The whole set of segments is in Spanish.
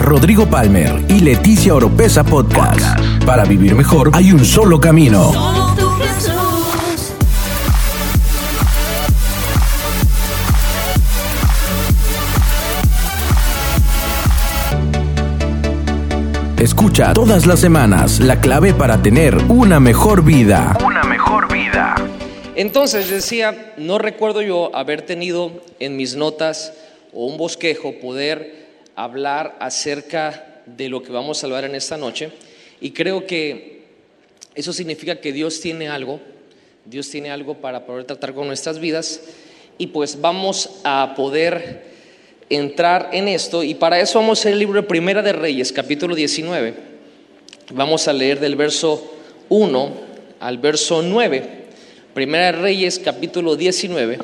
Rodrigo Palmer y Leticia Oropesa Podcast. Para vivir mejor hay un solo camino. Escucha todas las semanas la clave para tener una mejor vida. Una mejor vida. Entonces decía, no recuerdo yo haber tenido en mis notas o un bosquejo poder hablar acerca de lo que vamos a hablar en esta noche y creo que eso significa que Dios tiene algo, Dios tiene algo para poder tratar con nuestras vidas y pues vamos a poder entrar en esto y para eso vamos a leer el libro de Primera de Reyes, capítulo 19. Vamos a leer del verso 1 al verso 9. Primera de Reyes, capítulo 19.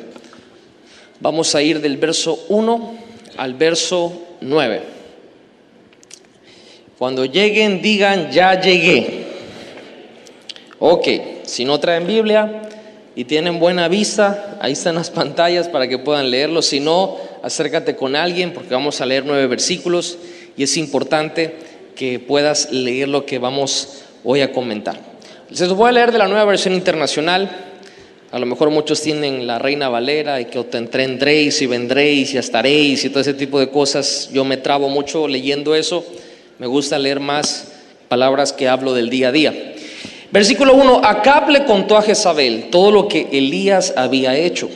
Vamos a ir del verso 1 al verso 9. Cuando lleguen, digan, ya llegué. Ok, si no traen Biblia y tienen buena vista, ahí están las pantallas para que puedan leerlo. Si no, acércate con alguien porque vamos a leer nueve versículos y es importante que puedas leer lo que vamos hoy a comentar. Los voy a leer de la nueva versión internacional. A lo mejor muchos tienen la Reina Valera y que tendréis y vendréis y estaréis y todo ese tipo de cosas. Yo me trabo mucho leyendo eso. Me gusta leer más palabras que hablo del día a día. Versículo 1. Acab le contó a Jezabel todo lo que Elías había hecho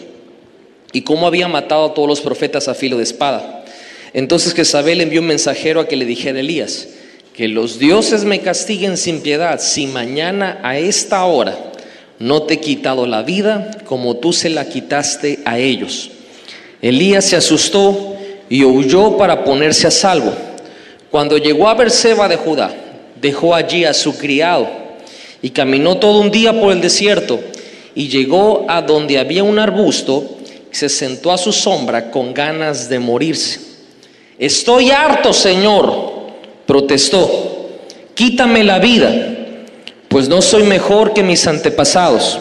y cómo había matado a todos los profetas a filo de espada. Entonces Jezabel envió un mensajero a que le dijera a Elías, que los dioses me castiguen sin piedad si mañana a esta hora no te he quitado la vida como tú se la quitaste a ellos. Elías se asustó y huyó para ponerse a salvo. Cuando llegó a Berseba de Judá, dejó allí a su criado y caminó todo un día por el desierto y llegó a donde había un arbusto se sentó a su sombra con ganas de morirse. Estoy harto, Señor, protestó, quítame la vida pues no soy mejor que mis antepasados.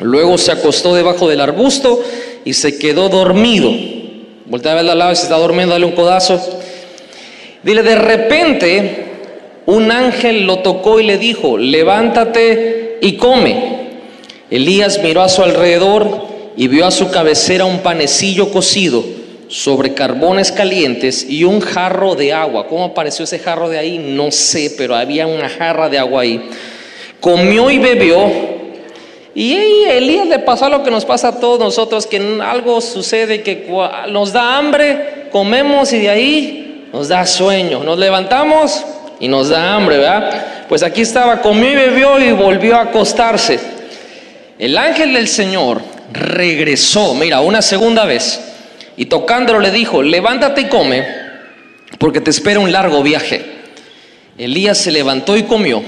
Luego se acostó debajo del arbusto y se quedó dormido. Voltea a ver al lado se está durmiendo, dale un codazo. Dile, de repente un ángel lo tocó y le dijo, levántate y come. Elías miró a su alrededor y vio a su cabecera un panecillo cocido sobre carbones calientes y un jarro de agua. ¿Cómo apareció ese jarro de ahí? No sé, pero había una jarra de agua ahí. Comió y bebió. Y Elías le pasó a lo que nos pasa a todos nosotros, que algo sucede, que nos da hambre, comemos y de ahí nos da sueño. Nos levantamos y nos da hambre, ¿verdad? Pues aquí estaba, comió y bebió y volvió a acostarse. El ángel del Señor regresó, mira, una segunda vez y tocándolo le dijo, levántate y come, porque te espera un largo viaje. Elías se levantó y comió,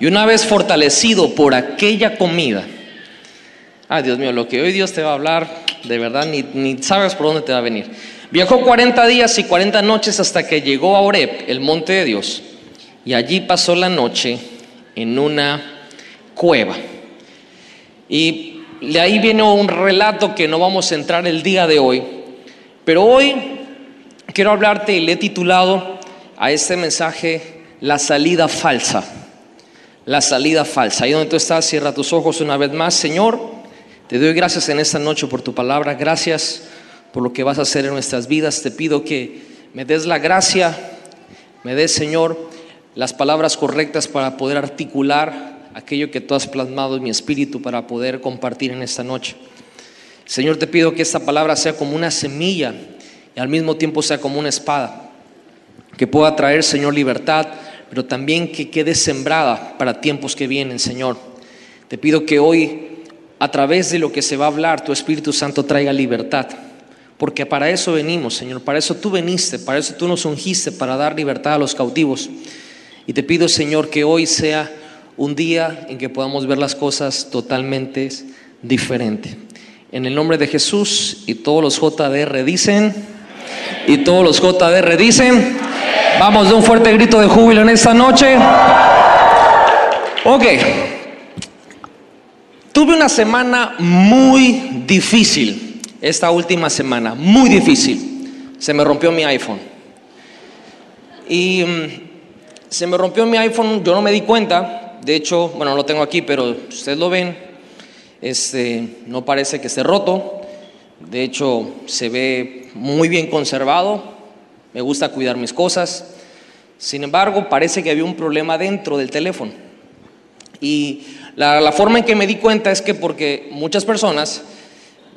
y una vez fortalecido por aquella comida, ay Dios mío, lo que hoy Dios te va a hablar, de verdad, ni, ni sabes por dónde te va a venir. Viajó 40 días y 40 noches hasta que llegó a Oreb, el monte de Dios, y allí pasó la noche en una cueva. Y de ahí viene un relato que no vamos a entrar el día de hoy, pero hoy quiero hablarte y le he titulado a este mensaje La salida falsa. La salida falsa. Ahí donde tú estás, cierra tus ojos una vez más. Señor, te doy gracias en esta noche por tu palabra. Gracias por lo que vas a hacer en nuestras vidas. Te pido que me des la gracia, me des, Señor, las palabras correctas para poder articular aquello que tú has plasmado en mi espíritu para poder compartir en esta noche. Señor, te pido que esta palabra sea como una semilla y al mismo tiempo sea como una espada, que pueda traer, Señor, libertad, pero también que quede sembrada para tiempos que vienen, Señor. Te pido que hoy, a través de lo que se va a hablar, tu Espíritu Santo traiga libertad, porque para eso venimos, Señor, para eso tú veniste, para eso tú nos ungiste, para dar libertad a los cautivos. Y te pido, Señor, que hoy sea un día en que podamos ver las cosas totalmente diferente. En el nombre de Jesús y todos los JDR dicen, y todos los JDR dicen, vamos de un fuerte grito de júbilo en esta noche. Ok, tuve una semana muy difícil, esta última semana, muy difícil. Se me rompió mi iPhone. y mm, se me rompió mi iPhone, yo no me di cuenta, de hecho, bueno, no lo tengo aquí, pero ustedes lo ven, este, no parece que esté roto, de hecho se ve muy bien conservado, me gusta cuidar mis cosas, sin embargo parece que había un problema dentro del teléfono. Y la, la forma en que me di cuenta es que porque muchas personas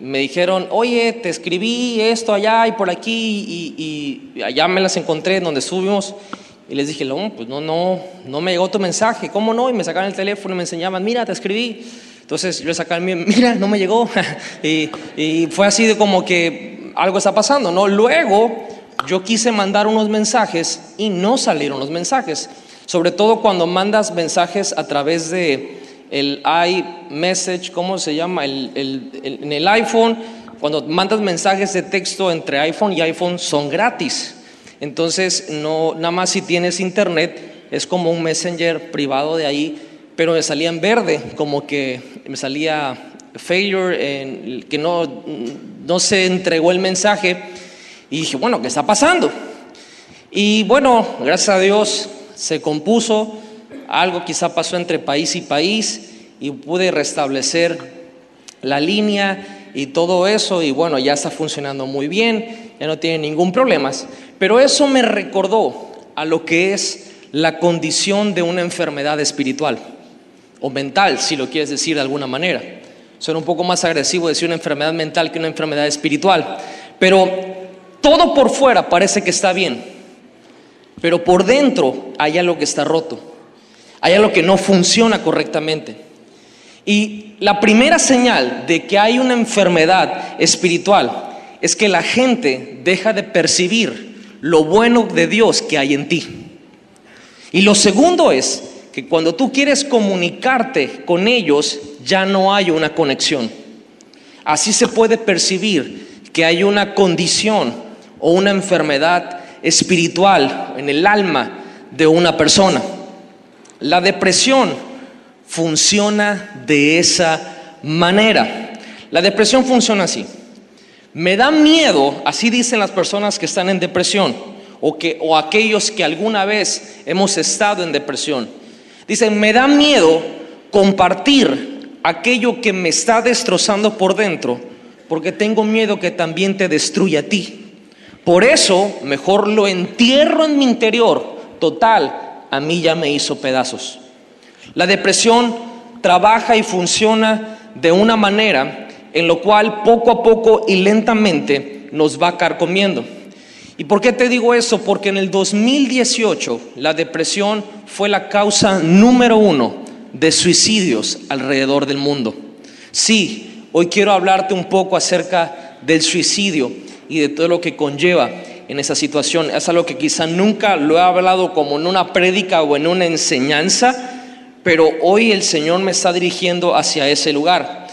me dijeron, oye, te escribí esto allá y por aquí y, allá me las encontré donde subimos. Y les dije, no, pues no, no, no me llegó tu mensaje, ¿cómo no? Y me sacaban el teléfono y me enseñaban, mira, te escribí. Entonces yo le el mío, mira, no me llegó. y, y fue así de como que algo está pasando, ¿no? Luego yo quise mandar unos mensajes y no salieron los mensajes. Sobre todo cuando mandas mensajes a través de el iMessage, ¿cómo se llama? en el iPhone, cuando mandas mensajes de texto entre iPhone y iPhone son gratis. Entonces, no, nada más si tienes internet, es como un messenger privado de ahí, pero me salía en verde, como que me salía failure, que no, no se entregó el mensaje. Y dije, bueno, ¿qué está pasando? Y bueno, gracias a Dios se compuso algo quizá pasó entre país y país y pude restablecer la línea y todo eso y bueno, ya está funcionando muy bien, ya no tiene ningún problema. Pero eso me recordó a lo que es la condición de una enfermedad espiritual o mental, si lo quieres decir de alguna manera. Suena un poco más agresivo decir una enfermedad mental que una enfermedad espiritual. Pero todo por fuera parece que está bien, pero por dentro hay algo que está roto. Hay algo que no funciona correctamente. Y la primera señal de que hay una enfermedad espiritual es que la gente deja de percibir lo bueno de Dios que hay en ti. Y lo segundo es que cuando tú quieres comunicarte con ellos, ya no hay una conexión. Así se puede percibir que hay una condición o una enfermedad espiritual en el alma de una persona. La depresión funciona de esa manera. La depresión funciona así. Me da miedo, así dicen las personas que están en depresión o, que, o aquellos que alguna vez hemos estado en depresión. Dicen, me da miedo compartir aquello que me está destrozando por dentro porque tengo miedo que también te destruya a ti. Por eso, mejor lo entierro en mi interior. Total, a mí ya me hizo pedazos. La depresión trabaja y funciona de una manera en lo cual poco a poco y lentamente nos va carcomiendo. ¿Y por qué te digo eso? Porque en el 2018 la depresión fue la causa número uno de suicidios alrededor del mundo. Sí, hoy quiero hablarte un poco acerca del suicidio y de todo lo que conlleva en esa situación. Es algo que quizá nunca lo he hablado como en una prédica o en una enseñanza, pero hoy el Señor me está dirigiendo hacia ese lugar.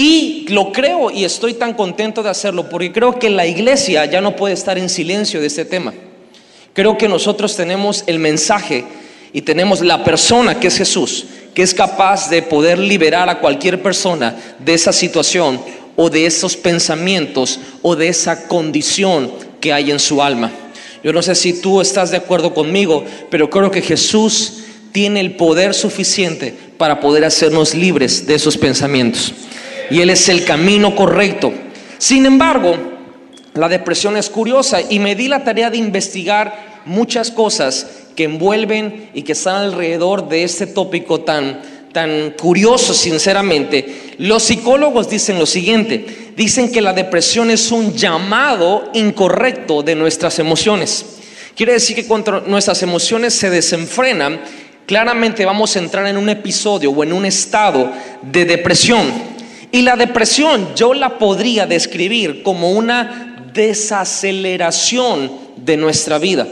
Y lo creo y estoy tan contento de hacerlo porque creo que la iglesia ya no puede estar en silencio de este tema. Creo que nosotros tenemos el mensaje y tenemos la persona que es Jesús, que es capaz de poder liberar a cualquier persona de esa situación o de esos pensamientos o de esa condición que hay en su alma. Yo no sé si tú estás de acuerdo conmigo, pero creo que Jesús tiene el poder suficiente para poder hacernos libres de esos pensamientos. Y Él es el camino correcto. Sin embargo, la depresión es curiosa y me di la tarea de investigar muchas cosas que envuelven y que están alrededor de este tópico tan, tan curioso, sinceramente. Los psicólogos dicen lo siguiente, dicen que la depresión es un llamado incorrecto de nuestras emociones. Quiere decir que cuando nuestras emociones se desenfrenan, claramente vamos a entrar en un episodio o en un estado de depresión. Y la depresión yo la podría describir como una desaceleración de nuestra vida.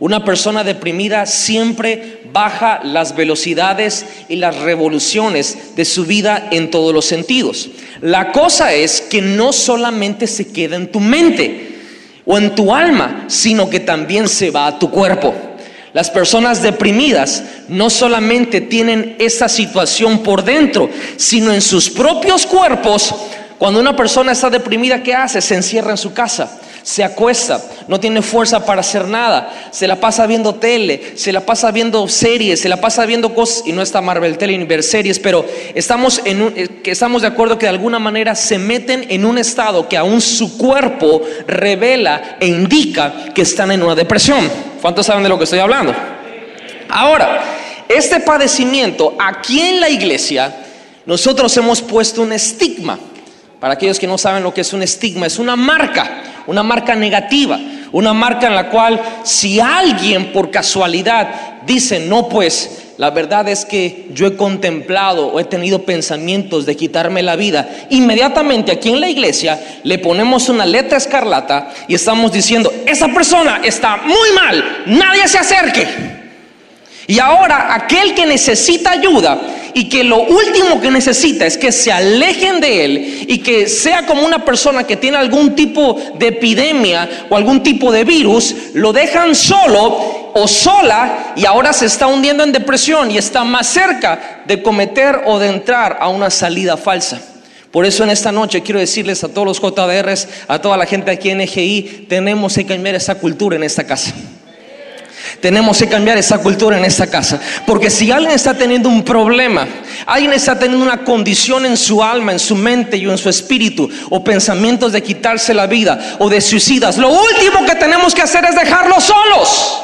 Una persona deprimida siempre baja las velocidades y las revoluciones de su vida en todos los sentidos. La cosa es que no solamente se queda en tu mente o en tu alma, sino que también se va a tu cuerpo. Las personas deprimidas no solamente tienen esa situación por dentro, sino en sus propios cuerpos. Cuando una persona está deprimida, ¿qué hace? Se encierra en su casa se acuesta, no tiene fuerza para hacer nada, se la pasa viendo tele, se la pasa viendo series, se la pasa viendo cosas, y no está Marvel Tele ni series, pero estamos, en un- eh, estamos de acuerdo que de alguna manera se meten en un estado que aún su cuerpo revela e indica que están en una depresión. ¿Cuántos saben de lo que estoy hablando? Ahora, este padecimiento aquí en la iglesia, nosotros hemos puesto un estigma. Para aquellos que no saben lo que es un estigma, es una marca, una marca negativa, una marca en la cual si alguien por casualidad dice, no, pues la verdad es que yo he contemplado o he tenido pensamientos de quitarme la vida, inmediatamente aquí en la iglesia le ponemos una letra escarlata y estamos diciendo, esa persona está muy mal, nadie se acerque. Y ahora aquel que necesita ayuda y que lo último que necesita es que se alejen de él y que sea como una persona que tiene algún tipo de epidemia o algún tipo de virus, lo dejan solo o sola y ahora se está hundiendo en depresión y está más cerca de cometer o de entrar a una salida falsa. Por eso en esta noche quiero decirles a todos los JDRs, a toda la gente aquí en EGI, tenemos que cambiar esa cultura en esta casa. Tenemos que cambiar esa cultura en esta casa. Porque si alguien está teniendo un problema, alguien está teniendo una condición en su alma, en su mente y en su espíritu, o pensamientos de quitarse la vida o de suicidas, lo último que tenemos que hacer es dejarlos solos.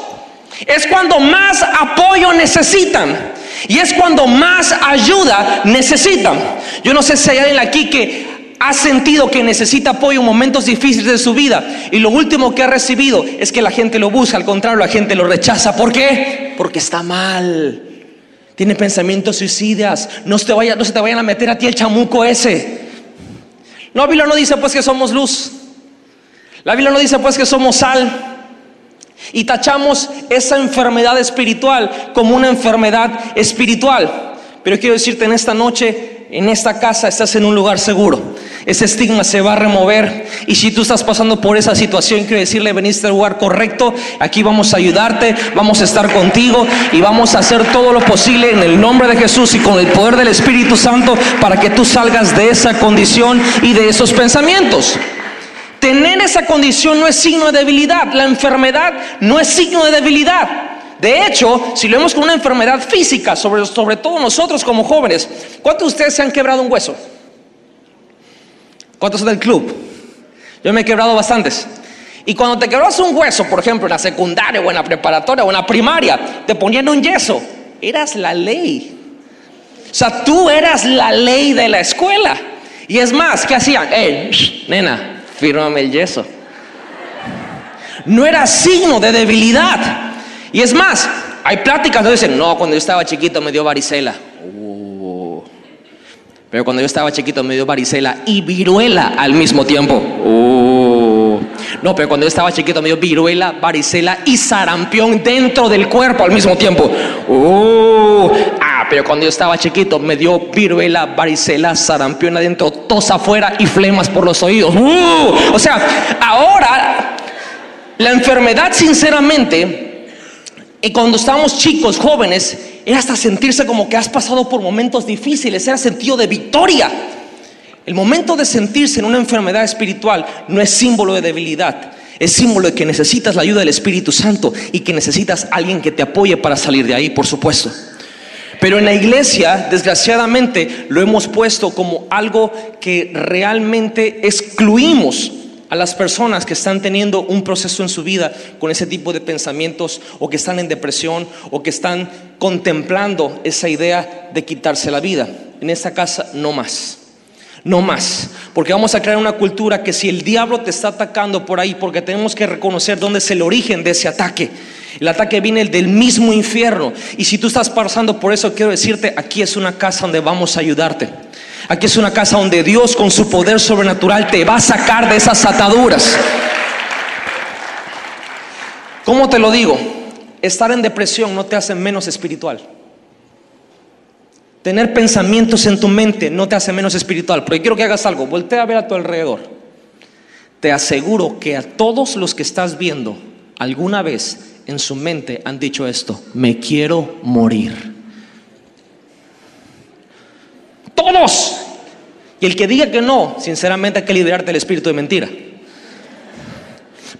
Es cuando más apoyo necesitan. Y es cuando más ayuda necesitan. Yo no sé si hay alguien aquí que ha sentido que necesita apoyo en momentos difíciles de su vida y lo último que ha recibido es que la gente lo busca, al contrario, la gente lo rechaza. ¿Por qué? Porque está mal. Tiene pensamientos suicidas. No se, te vaya, no se te vayan a meter a ti el chamuco ese. La Biblia no dice pues que somos luz. La Biblia no dice pues que somos sal. Y tachamos esa enfermedad espiritual como una enfermedad espiritual. Pero quiero decirte en esta noche, en esta casa estás en un lugar seguro. Ese estigma se va a remover. Y si tú estás pasando por esa situación, quiero decirle, veniste al lugar correcto. Aquí vamos a ayudarte, vamos a estar contigo y vamos a hacer todo lo posible en el nombre de Jesús y con el poder del Espíritu Santo para que tú salgas de esa condición y de esos pensamientos. Tener esa condición no es signo de debilidad. La enfermedad no es signo de debilidad. De hecho, si lo vemos con una enfermedad física, sobre, sobre todo nosotros como jóvenes, ¿cuántos de ustedes se han quebrado un hueso? ¿Cuántos del club? Yo me he quebrado bastantes. Y cuando te quebras un hueso, por ejemplo, en la secundaria o en la preparatoria o en la primaria, te ponían un yeso. Eras la ley. O sea, tú eras la ley de la escuela. Y es más, ¿qué hacían? Eh, shh, nena, fírmame el yeso. No era signo de debilidad. Y es más, hay pláticas donde dicen, no, cuando yo estaba chiquito me dio varicela. Pero cuando yo estaba chiquito me dio varicela y viruela al mismo tiempo. Oh. No, pero cuando yo estaba chiquito me dio viruela, varicela y sarampión dentro del cuerpo al mismo tiempo. Oh. Ah, pero cuando yo estaba chiquito me dio viruela, varicela, sarampión adentro, tos afuera y flemas por los oídos. Uh. O sea, ahora la enfermedad sinceramente y cuando estábamos chicos, jóvenes, era hasta sentirse como que has pasado por momentos difíciles, era sentido de victoria. El momento de sentirse en una enfermedad espiritual no es símbolo de debilidad, es símbolo de que necesitas la ayuda del Espíritu Santo y que necesitas alguien que te apoye para salir de ahí, por supuesto. Pero en la iglesia, desgraciadamente, lo hemos puesto como algo que realmente excluimos las personas que están teniendo un proceso en su vida con ese tipo de pensamientos o que están en depresión o que están contemplando esa idea de quitarse la vida. En esta casa no más. No más, porque vamos a crear una cultura que si el diablo te está atacando por ahí, porque tenemos que reconocer dónde es el origen de ese ataque. El ataque viene del mismo infierno. Y si tú estás pasando por eso, quiero decirte, aquí es una casa donde vamos a ayudarte. Aquí es una casa donde Dios con su poder sobrenatural te va a sacar de esas ataduras. ¿Cómo te lo digo? Estar en depresión no te hace menos espiritual. Tener pensamientos en tu mente no te hace menos espiritual. Pero quiero que hagas algo. Voltea a ver a tu alrededor. Te aseguro que a todos los que estás viendo alguna vez en su mente han dicho esto. Me quiero morir. Todos. Y el que diga que no, sinceramente hay que liberarte del espíritu de mentira.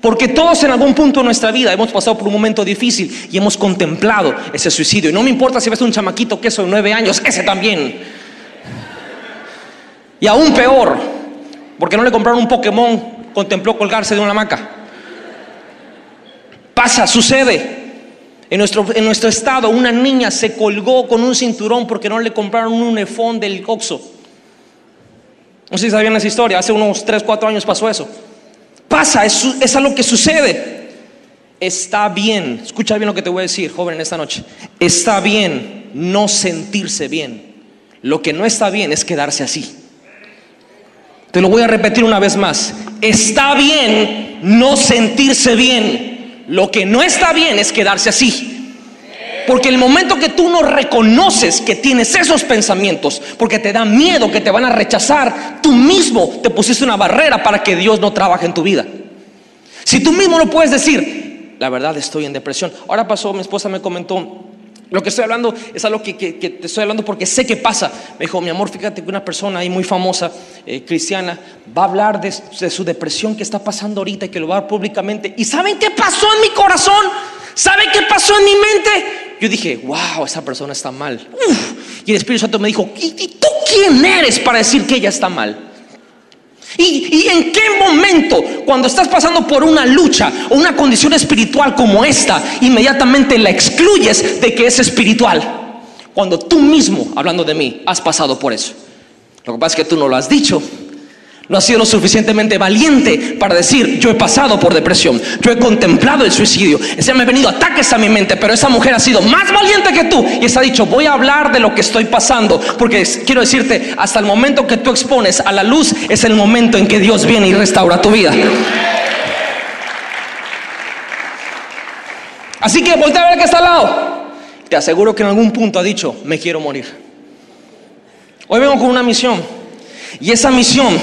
Porque todos en algún punto de nuestra vida hemos pasado por un momento difícil y hemos contemplado ese suicidio. Y no me importa si ves un chamaquito que es de nueve años, ese también. Y aún peor, porque no le compraron un Pokémon, contempló colgarse de una hamaca. Pasa, sucede. En nuestro, en nuestro estado, una niña se colgó con un cinturón porque no le compraron un unifón del Oxxo. No sé si sabían esa historia, hace unos 3, 4 años pasó eso. Pasa, es, es algo que sucede. Está bien, escucha bien lo que te voy a decir, joven, en esta noche. Está bien no sentirse bien. Lo que no está bien es quedarse así. Te lo voy a repetir una vez más. Está bien no sentirse bien. Lo que no está bien es quedarse así. Porque el momento que tú no reconoces que tienes esos pensamientos, porque te da miedo que te van a rechazar, tú mismo te pusiste una barrera para que Dios no trabaje en tu vida. Si tú mismo no puedes decir, la verdad estoy en depresión. Ahora pasó, mi esposa me comentó, lo que estoy hablando es algo que, te estoy hablando porque sé que pasa. Me dijo, mi amor, fíjate que una persona ahí muy famosa, eh, cristiana, va a hablar de, su depresión que está pasando ahorita y que lo va a dar públicamente. ¿Y saben qué pasó en mi corazón? ¿Saben qué pasó en mi mente? Yo dije, wow, esa persona está mal. Y el Espíritu Santo me dijo, ¿y, tú quién eres para decir que ella está mal? ¿Y, ¿Y, en qué momento, cuando estás pasando por una lucha o una condición espiritual como esta, inmediatamente la excluyes de que es espiritual? Cuando tú mismo, hablando de mí, has pasado por eso. Lo que pasa es que tú no lo has dicho, no has sido lo suficientemente valiente para decir, yo he pasado por depresión, yo he contemplado el suicidio, se me han venido ataques a mi mente, pero esa mujer ha sido más valiente que tú y se ha dicho, voy a hablar de lo que estoy pasando, porque quiero decirte, hasta el momento que tú expones a la luz es el momento en que Dios viene y restaura tu vida. Así que voltea a ver que está al lado. Te aseguro que en algún punto ha dicho, me quiero morir. Hoy vengo con una misión. Y esa misión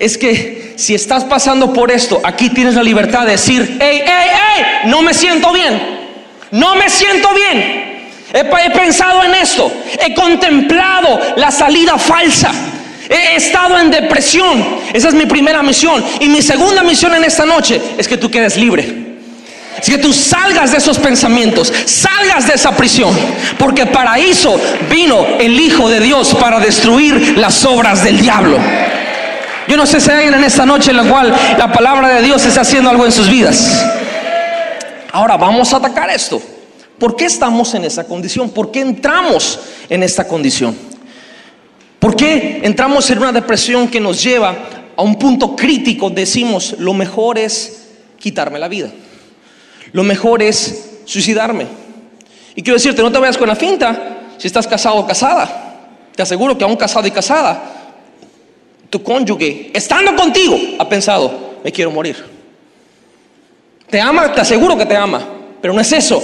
es que si estás pasando por esto, aquí tienes la libertad de decir, hey, hey, hey, no me siento bien, no me siento bien. He, he pensado en esto, he contemplado la salida falsa. He estado en depresión. Esa es mi primera misión. Y mi segunda misión en esta noche es que tú quedes libre. Es que tú salgas de esos pensamientos, salgas de esa prisión. Porque para eso vino el Hijo de Dios, para destruir las obras del diablo. No sé si hay alguien en esta noche en la cual la palabra de Dios está haciendo algo en sus vidas. Ahora vamos a atacar esto. ¿Por qué estamos en esa condición? ¿Por qué entramos en esta condición? ¿Por qué entramos en una depresión que nos lleva a un punto crítico? Decimos, lo mejor es quitarme la vida. Lo mejor es suicidarme. Y quiero decirte, no te vayas con la finta si estás casado o casada. Te aseguro que aún casado y casada tu cónyuge, estando contigo, ha pensado, me quiero morir. Te ama, te aseguro que te ama, pero no es eso.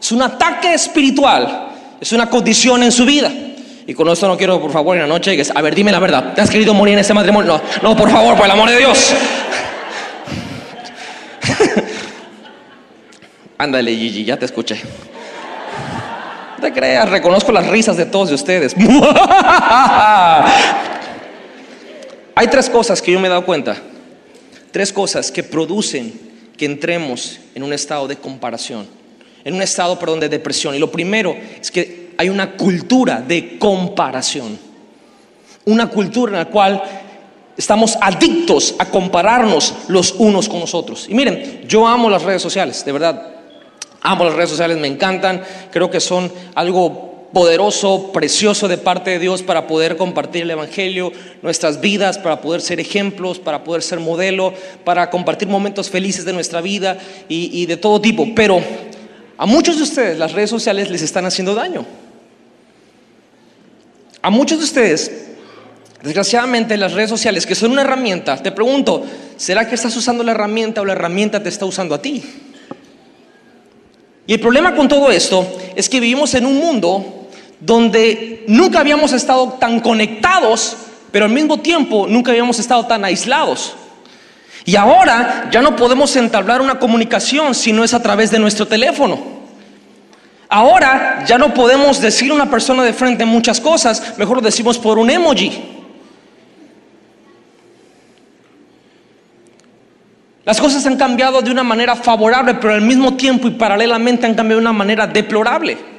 Es un ataque espiritual, es una condición en su vida. Y con esto no quiero, por favor, en la noche, a ver, dime la verdad, ¿te has querido morir en ese matrimonio? No, no, por favor, por el amor de Dios. Ándale, Gigi, ya te escuché. No te creas, reconozco las risas de todos de ustedes. Hay tres cosas que yo me he dado cuenta, tres cosas que producen que entremos en un estado de comparación, en un estado, perdón, de depresión. Y lo primero es que hay una cultura de comparación, una cultura en la cual estamos adictos a compararnos los unos con los otros. Y miren, yo amo las redes sociales, de verdad. Amo las redes sociales, me encantan, creo que son algo poderoso, precioso de parte de Dios para poder compartir el Evangelio, nuestras vidas, para poder ser ejemplos, para poder ser modelo, para compartir momentos felices de nuestra vida y, de todo tipo. Pero a muchos de ustedes las redes sociales les están haciendo daño. A muchos de ustedes, desgraciadamente, las redes sociales, que son una herramienta, te pregunto, ¿será que estás usando la herramienta o la herramienta te está usando a ti? Y el problema con todo esto es que vivimos en un mundo donde nunca habíamos estado tan conectados, pero al mismo tiempo nunca habíamos estado tan aislados. Y ahora ya no podemos entablar una comunicación si no es a través de nuestro teléfono. Ahora ya no podemos decir a una persona de frente muchas cosas, mejor lo decimos por un emoji. Las cosas han cambiado de una manera favorable, pero al mismo tiempo y paralelamente han cambiado de una manera deplorable.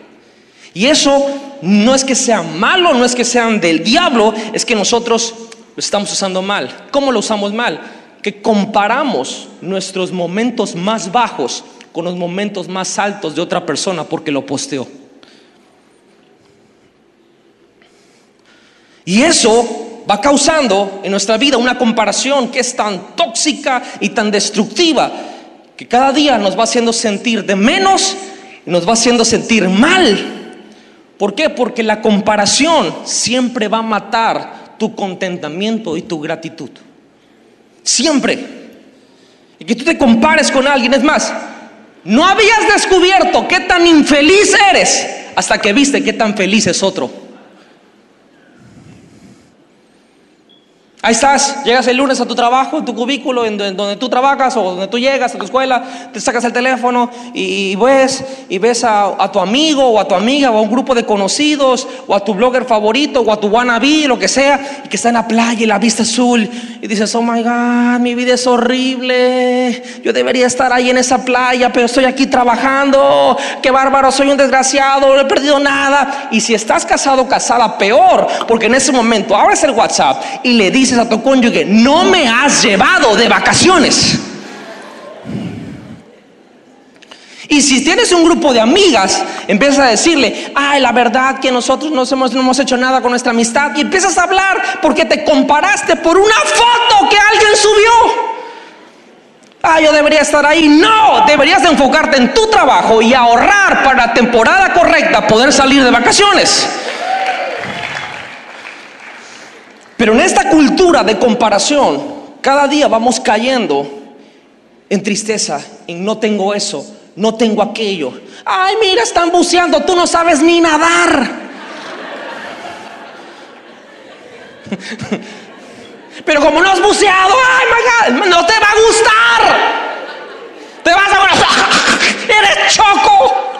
Y eso no es que sea malo, no es que sean del diablo, es que nosotros lo estamos usando mal. ¿Cómo lo usamos mal? Que comparamos nuestros momentos más bajos con los momentos más altos de otra persona porque lo posteó. Y eso va causando en nuestra vida una comparación que es tan tóxica y tan destructiva que cada día nos va haciendo sentir de menos y nos va haciendo sentir mal. ¿Por qué? Porque la comparación siempre va a matar tu contentamiento y tu gratitud. Siempre. Y que tú te compares con alguien. Es más, no habías descubierto qué tan infeliz eres hasta que viste qué tan feliz es otro. Ahí estás, llegas el lunes a tu trabajo, en tu cubículo, en donde tú trabajas o donde tú llegas a tu escuela, te sacas el teléfono y, ves, y ves a, tu amigo o a tu amiga o a un grupo de conocidos o a tu blogger favorito o a tu wannabe, lo que sea, y que está en la playa y la vista azul y dices, oh my God, mi vida es horrible, yo debería estar ahí en esa playa, pero estoy aquí trabajando, qué bárbaro, soy un desgraciado, no he perdido nada. Y si estás casado o casada, peor, porque en ese momento abres el WhatsApp y le dices, a tu cónyuge, no me has llevado de vacaciones. Y si tienes un grupo de amigas, empiezas a decirle, ay, la verdad que nosotros no hemos, no hemos hecho nada con nuestra amistad. Y empiezas a hablar porque te comparaste por una foto que alguien subió. Ah, yo debería estar ahí. No, deberías enfocarte en tu trabajo y ahorrar para la temporada correcta poder salir de vacaciones. Pero en esta cultura de comparación, cada día vamos cayendo en tristeza, en no tengo eso, no tengo aquello. Ay, mira, están buceando, tú no sabes ni nadar. Pero como no has buceado, ay, my God, no te va a gustar. Te vas a... Eres choco.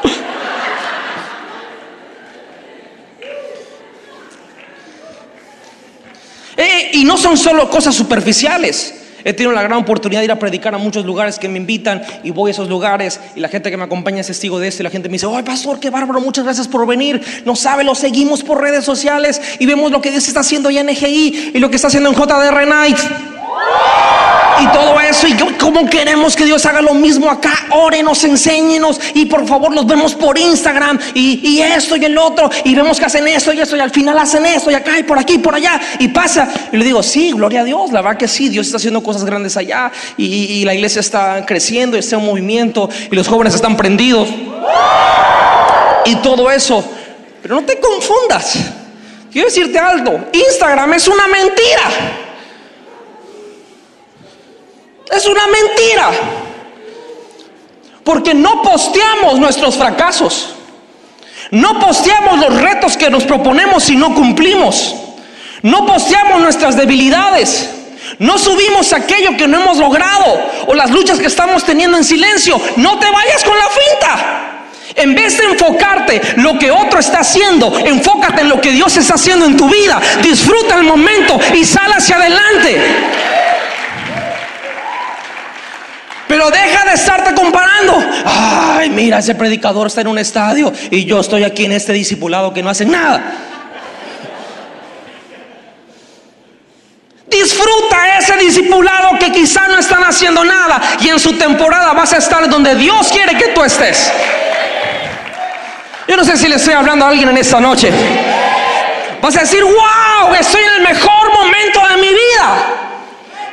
Eh, y no son solo cosas superficiales. He tenido la gran oportunidad de ir a predicar a muchos lugares que me invitan y voy a esos lugares y la gente que me acompaña es testigo de esto y la gente me dice, ay pastor, qué bárbaro, muchas gracias por venir. No sabe, lo seguimos por redes sociales y vemos lo que Dios está haciendo ya en EGI y lo que está haciendo en JDR Night y todo eso. Y cómo queremos que Dios haga lo mismo acá. Órenos, enséñenos. Y por favor, los vemos por Instagram. Y, esto y el otro. Y vemos que hacen esto y esto. Y al final hacen esto. Y acá y por aquí y por allá. Y pasa. Y le digo, sí, gloria a Dios. La verdad que sí. Dios está haciendo cosas grandes allá. Y, y la iglesia está creciendo. Y está en movimiento. Y los jóvenes están prendidos. Y todo eso. Pero no te confundas. Quiero decirte algo. Instagram es una mentira. Es una mentira. Porque no posteamos nuestros fracasos. No posteamos los retos que nos proponemos y no cumplimos. No posteamos nuestras debilidades. No subimos aquello que no hemos logrado o las luchas que estamos teniendo en silencio. No te vayas con la finta. En vez de enfocarte lo que otro está haciendo, enfócate en lo que Dios está haciendo en tu vida. Disfruta el momento y sal hacia adelante. Pero deja de estarte comparando. Ay, mira, ese predicador está en un estadio y yo estoy aquí en este discipulado que no hace nada. Disfruta ese discipulado que quizá no están haciendo nada y en su temporada vas a estar donde Dios quiere que tú estés. Yo no sé si le estoy hablando a alguien en esta noche. Vas a decir, wow, estoy en el mejor momento de mi vida.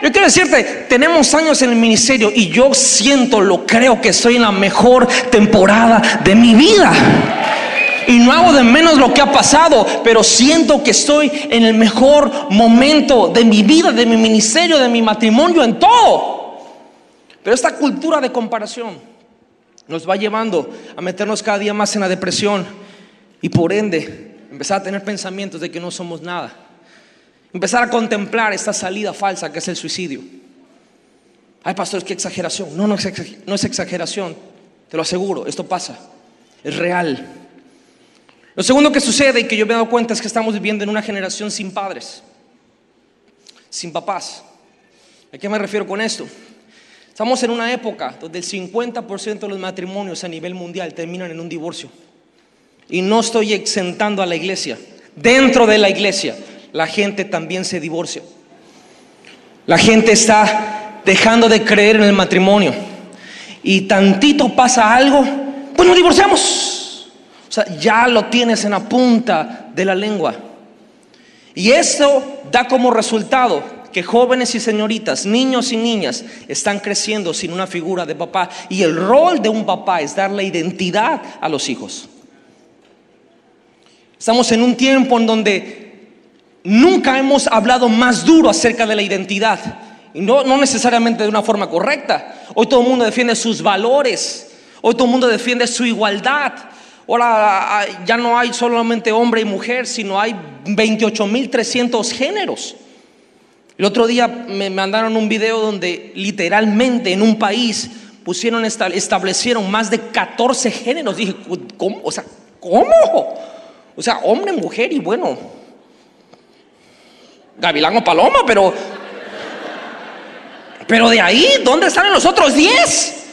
Yo quiero decirte, tenemos años en el ministerio y yo siento, lo creo que estoy en la mejor temporada de mi vida. Y no hago de menos lo que ha pasado, pero siento que estoy en el mejor momento de mi vida, de mi ministerio, de mi matrimonio, en todo. Pero esta cultura de comparación nos va llevando a meternos cada día más en la depresión y por ende empezar a tener pensamientos de que no somos nada. Empezar a contemplar esta salida falsa que es el suicidio. Ay, pastor, que exageración. No, no es exageración. Te lo aseguro, esto pasa. Es real. Lo segundo que sucede y que yo me he dado cuenta es que estamos viviendo en una generación sin padres, sin papás. ¿A qué me refiero con esto? Estamos en una época donde el 50% de los matrimonios a nivel mundial terminan en un divorcio. Y no estoy exentando a la iglesia. Dentro de la iglesia, la gente también se divorcia. La gente está dejando de creer en el matrimonio. Y tantito pasa algo, pues nos divorciamos. O sea, ya lo tienes en la punta de la lengua. Y eso da como resultado que jóvenes y señoritas, niños y niñas están creciendo sin una figura de papá. Y el rol de un papá es darle identidad a los hijos. Estamos en un tiempo en donde nunca hemos hablado más duro acerca de la identidad. Y no, no necesariamente de una forma correcta. Hoy todo el mundo defiende sus valores. Hoy todo el mundo defiende su igualdad. Ahora ah, ya no hay solamente hombre y mujer, sino hay 28.300 géneros. El otro día me mandaron un video donde literalmente en un país pusieron, establecieron más de 14 géneros. Dije, ¿cómo? O sea, ¿cómo? O sea, hombre, mujer y bueno, gavilán o paloma, pero... Pero de ahí, ¿dónde están los otros 10?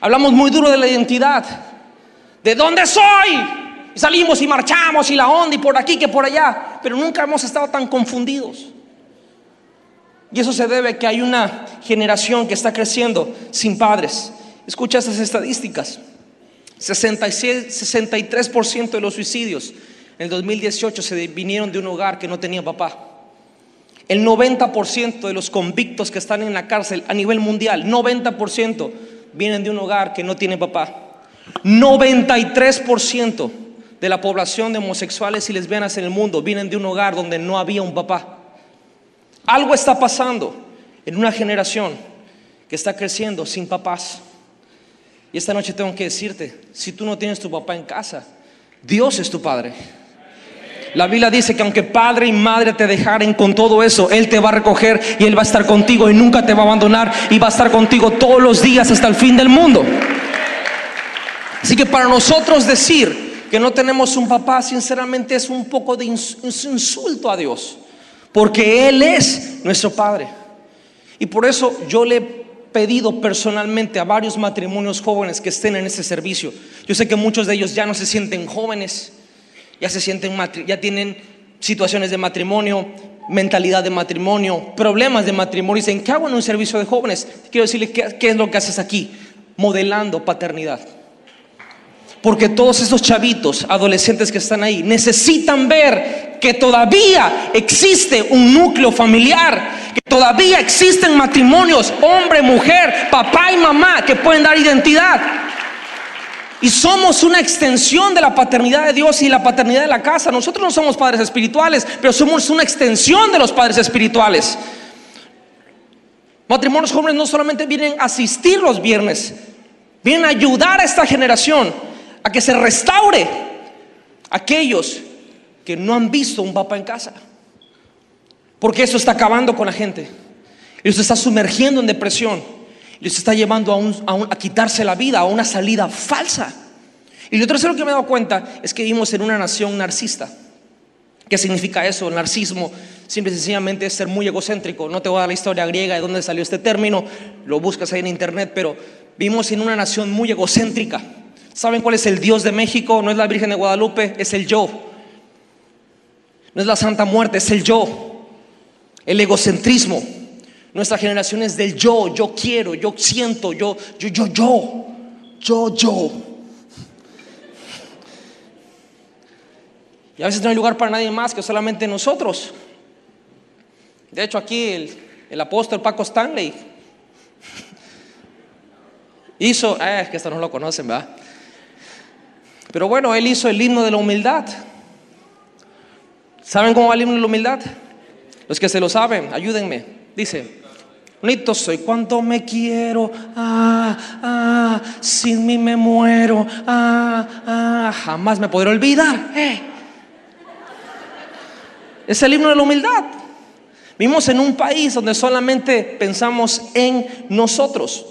Hablamos muy duro de la identidad. ¿De dónde soy? Y salimos y marchamos y la onda y por aquí que por allá. Pero nunca hemos estado tan confundidos. Y eso se debe a que hay una generación que está creciendo sin padres. Escucha estas estadísticas. 63% de los suicidios en el 2018 se vinieron de un hogar que no tenía papá. El 90% de los convictos que están en la cárcel a nivel mundial, 90% vienen de un hogar que no tiene papá. 93% de la población de homosexuales y lesbianas en el mundo vienen de un hogar donde no había un papá. Algo está pasando en una generación que está creciendo sin papás. Y esta noche tengo que decirte, si tú no tienes tu papá en casa, Dios es tu padre. La Biblia dice que aunque padre y madre te dejaren con todo eso, Él te va a recoger y Él va a estar contigo y nunca te va a abandonar y va a estar contigo todos los días hasta el fin del mundo. Así que para nosotros decir que no tenemos un papá, sinceramente es un poco de insulto a Dios, porque Él es nuestro Padre. Y por eso yo le pedido personalmente a varios matrimonios jóvenes que estén en este servicio. Yo sé que muchos de ellos ya no se sienten jóvenes, ya se sienten ya tienen situaciones de matrimonio, mentalidad de matrimonio, problemas de matrimonio. Y dicen, ¿qué hago en un servicio de jóvenes? Quiero decirle, ¿qué, qué es lo que haces aquí? Modelando paternidad. Porque todos esos chavitos, adolescentes que están ahí, necesitan ver que todavía existe un núcleo familiar, que todavía existen matrimonios, hombre, mujer, papá y mamá, que pueden dar identidad. Y somos una extensión de la paternidad de Dios y la paternidad de la casa. Nosotros no somos padres espirituales, pero somos una extensión de los padres espirituales. Matrimonios jóvenes no solamente vienen a asistir los viernes, vienen a ayudar a esta generación a que se restaure aquellos que no han visto un papá en casa. Porque eso está acabando con la gente. Los está sumergiendo en depresión. Y los está llevando a, quitarse la vida, a una salida falsa. Y lo tercero que me he dado cuenta es que vivimos en una nación narcisista. ¿Qué significa eso? El narcismo simple y sencillamente es ser muy egocéntrico. No te voy a dar la historia griega de dónde salió este término, lo buscas ahí en internet, pero vivimos en una nación muy egocéntrica. ¿Saben cuál es el Dios de México? No es la Virgen de Guadalupe, es el yo. No es la Santa Muerte, es el yo. El egocentrismo. Nuestra generación es del yo, yo quiero, yo siento, yo, yo, yo, yo, yo, yo. Y a veces no hay lugar para nadie más que solamente nosotros. De hecho, aquí el, el apóstol Paco Stanley hizo, eh, es que esto no lo conocen, ¿verdad? Pero bueno, él hizo el himno de la humildad. ¿Saben cómo va el himno de la humildad? Los que se lo saben, ayúdenme. Dice, bonito soy cuando me quiero, ah, ah, sin mí me muero, ah, ah, jamás me podré olvidar. Eh. Es el himno de la humildad. Vivimos en un país donde solamente pensamos en nosotros,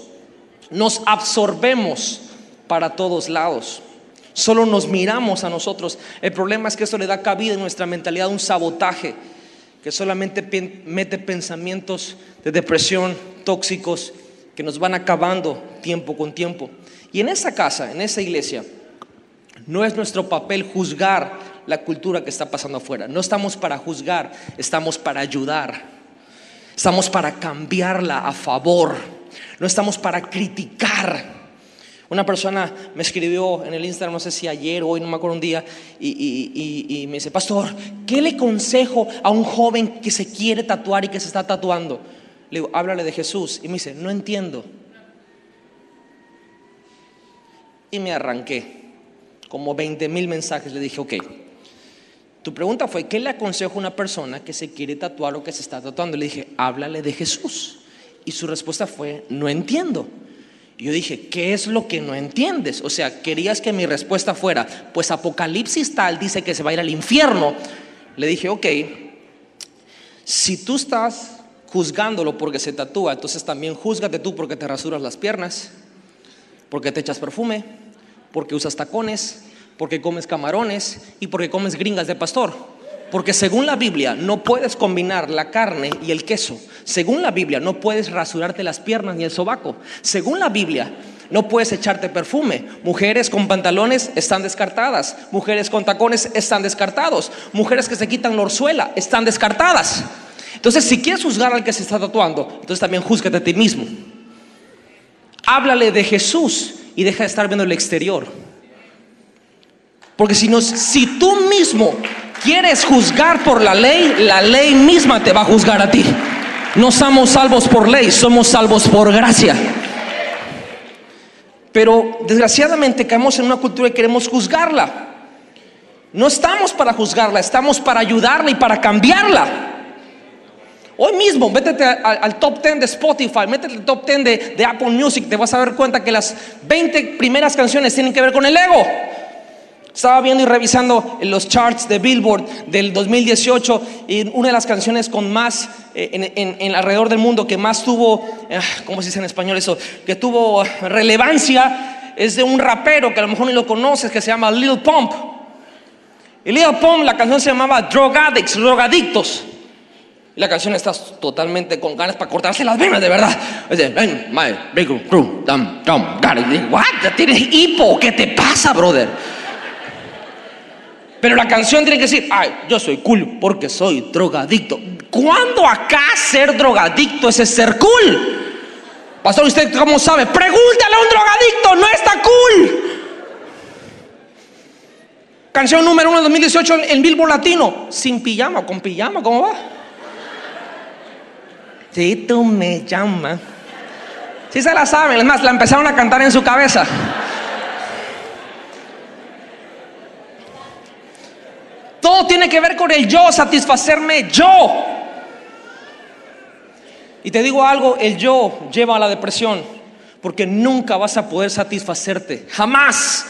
nos absorbemos para todos lados. Solo nos miramos a nosotros. El problema es que esto le da cabida en nuestra mentalidad un sabotaje que solamente mete pensamientos de depresión tóxicos que nos van acabando tiempo con tiempo. Y en esa casa, en esa iglesia, no es nuestro papel juzgar la cultura que está pasando afuera. No estamos para juzgar, estamos para ayudar. Estamos para cambiarla a favor. No estamos para criticar. Una persona me escribió en el Instagram, no sé si ayer o hoy, no me acuerdo un día, y, y- y- me dice, pastor, ¿qué le consejo a un joven que se quiere tatuar y que se está tatuando? Le digo, háblale de Jesús. Y me dice, no entiendo. Y me arranqué. Como 20 mil mensajes. Le dije, ok. Tu pregunta fue, ¿qué le aconsejo a una persona que se quiere tatuar o que se está tatuando? Le dije, háblale de Jesús. Y su respuesta fue, no entiendo. Y yo dije, ¿qué es lo que no entiendes? O sea, querías que mi respuesta fuera, pues Apocalipsis tal dice que se va a ir al infierno. Le dije, ok, si tú estás juzgándolo porque se tatúa, entonces también júzgate tú porque te rasuras las piernas, porque te echas perfume, porque usas tacones, porque comes camarones y porque comes gringas de pastor. Porque según la Biblia no puedes combinar la carne y el queso. Según la Biblia no puedes rasurarte las piernas ni el sobaco. Según la Biblia no puedes echarte perfume. Mujeres con pantalones están descartadas. Mujeres con tacones están descartados. Mujeres que se quitan la orzuela están descartadas. Entonces, si quieres juzgar al que se está tatuando, entonces también júzgate a ti mismo. Háblale de Jesús y deja de estar viendo el exterior. Porque si, nos, si tú mismo quieres juzgar por la ley, la ley misma te va a juzgar a ti. No somos salvos por ley, somos salvos por gracia. Pero desgraciadamente caemos en una cultura y queremos juzgarla. No estamos para juzgarla, estamos para ayudarla y para cambiarla. Hoy mismo, métete al top 10 de Spotify, métete al top 10 de, de Apple Music, te vas a dar cuenta que las 20 primeras canciones tienen que ver con el ego. Estaba viendo y revisando los charts de Billboard del 2018 y una de las canciones con más eh, en, en- en alrededor del mundo que más tuvo, eh, ¿cómo se dice en español eso? Que tuvo relevancia es de un rapero que a lo mejor ni lo conoces que se llama Lil Pump. Y Lil Pump, la canción se llamaba Drug Addicts, drogadictos. Y la canción está totalmente con ganas para cortarse las venas, de verdad. De, "Ven, my big crew, dum, dum, got it." Y digo, What? ¿Tienes hipo? ¿Qué te pasa, brother? Pero la canción tiene que decir, ay, yo soy cool porque soy drogadicto. ¿Cuándo acá ser drogadicto es ser cool? Pastor, ¿usted cómo sabe? Pregúntale a un drogadicto, no está cool. Canción número uno de 2018 en Billboard Latino. Sin pijama con pijama, ¿cómo va? Si tú me llamas. Si se la saben, es más, la empezaron a cantar en su cabeza. Todo tiene que ver con el yo, satisfacerme yo. Y te digo algo, el yo lleva a la depresión, porque nunca vas a poder satisfacerte, jamás.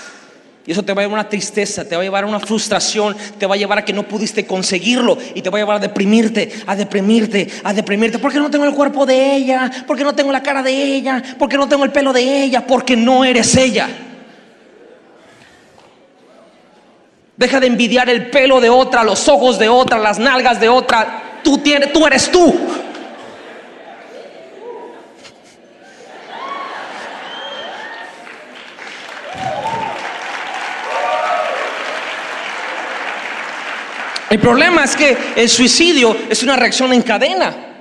Y eso te va a llevar a una tristeza, te va a llevar a una frustración, te va a llevar a que no pudiste conseguirlo y te va a llevar a deprimirte, a deprimirte, a deprimirte. Porque no tengo el cuerpo de ella, porque no tengo la cara de ella, porque no tengo el pelo de ella, porque no eres ella. Deja de envidiar el pelo de otra, los ojos de otra, las nalgas de otra. Tú, tienes, tú eres tú. El problema es que el suicidio es una reacción en cadena.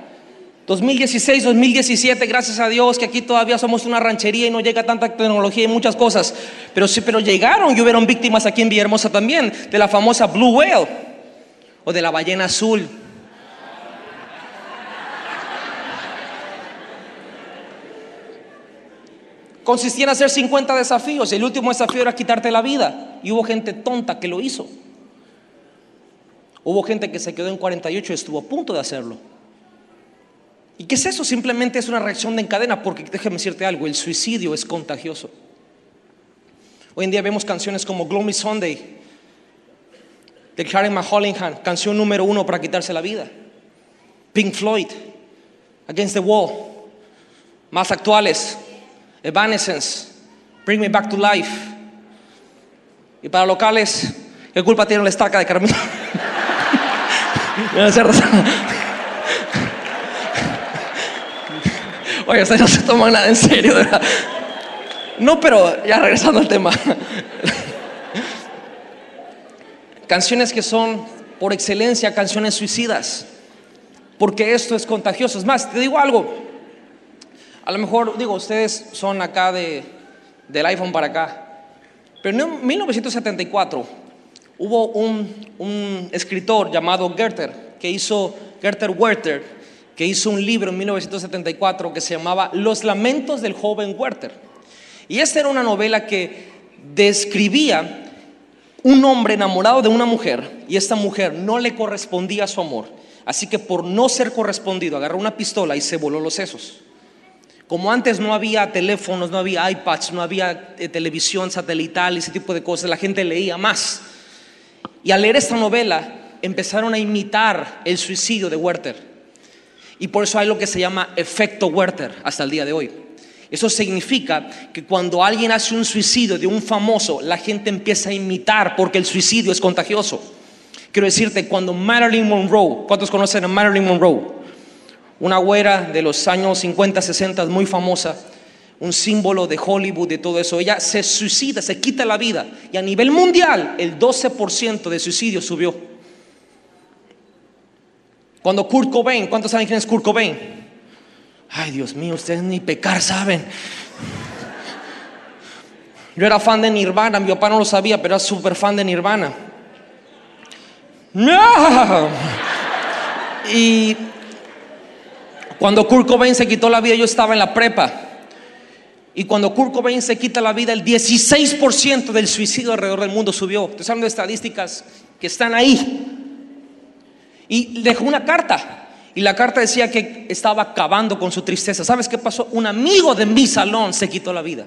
2016, 2017, gracias a Dios que aquí todavía somos una ranchería y no llega tanta tecnología y muchas cosas. Pero sí, pero llegaron y hubieron víctimas aquí en Villahermosa también, de la famosa Blue Whale o de la ballena azul. Consistía en hacer 50 desafíos el último desafío era quitarte la vida. Y hubo gente tonta que lo hizo. Hubo gente que se quedó en 48 y estuvo a punto de hacerlo. ¿Y qué es eso? Simplemente es una reacción de en cadena, porque déjame decirte algo, el suicidio es contagioso. Hoy en día vemos canciones como Gloomy Sunday, de Karen Mahollingham, canción número uno para quitarse la vida. Pink Floyd, Against the Wall. Más actuales, Evanescence, Bring Me Back to Life. Y para locales, ¿qué culpa tiene la estaca de Carmina? No es cierto. Oye, ustedes no se toman nada en serio, ¿verdad? No, pero ya regresando al tema. Canciones que son por excelencia canciones suicidas, porque esto es contagioso. Es más, te digo algo, a lo mejor, digo, ustedes son acá de, del iPhone para acá, pero en 1974 hubo un, un escritor llamado Goethe que hizo, Goethe Werther, que hizo un libro en 1974 que se llamaba Los lamentos del joven Werther. Y esta era una novela que describía un hombre enamorado de una mujer y esta mujer no le correspondía su amor. Así que por no ser correspondido agarró una pistola y se voló los sesos. Como antes no había teléfonos, no había iPads, no había eh, televisión satelital y ese tipo de cosas, la gente leía más. Y al leer esta novela empezaron a imitar el suicidio de Werther. Y por eso hay lo que se llama efecto Werther hasta el día de hoy. Eso significa que cuando alguien hace un suicidio de un famoso, la gente empieza a imitar porque el suicidio es contagioso. Quiero decirte, cuando Marilyn Monroe, ¿cuántos conocen a Marilyn Monroe? Una güera de los años 50, 60, muy famosa, un símbolo de Hollywood, de todo eso. Ella se suicida, se quita la vida. Y a nivel mundial, el 12% de suicidio subió. Cuando Kurt Cobain, ¿cuántos saben quién es Kurt Cobain? Ay, Dios mío, ustedes ni pecar saben. Yo era fan de Nirvana, mi papá no lo sabía, pero era súper fan de Nirvana. ¡No! Y cuando Kurt Cobain se quitó la vida, yo estaba en la prepa. Y cuando Kurt Cobain se quita la vida, el 16% del suicidio alrededor del mundo subió. Estoy hablando de estadísticas que están ahí. Y dejó una carta. Y la carta decía que estaba acabando con su tristeza. ¿Sabes qué pasó? Un amigo de mi salón se quitó la vida.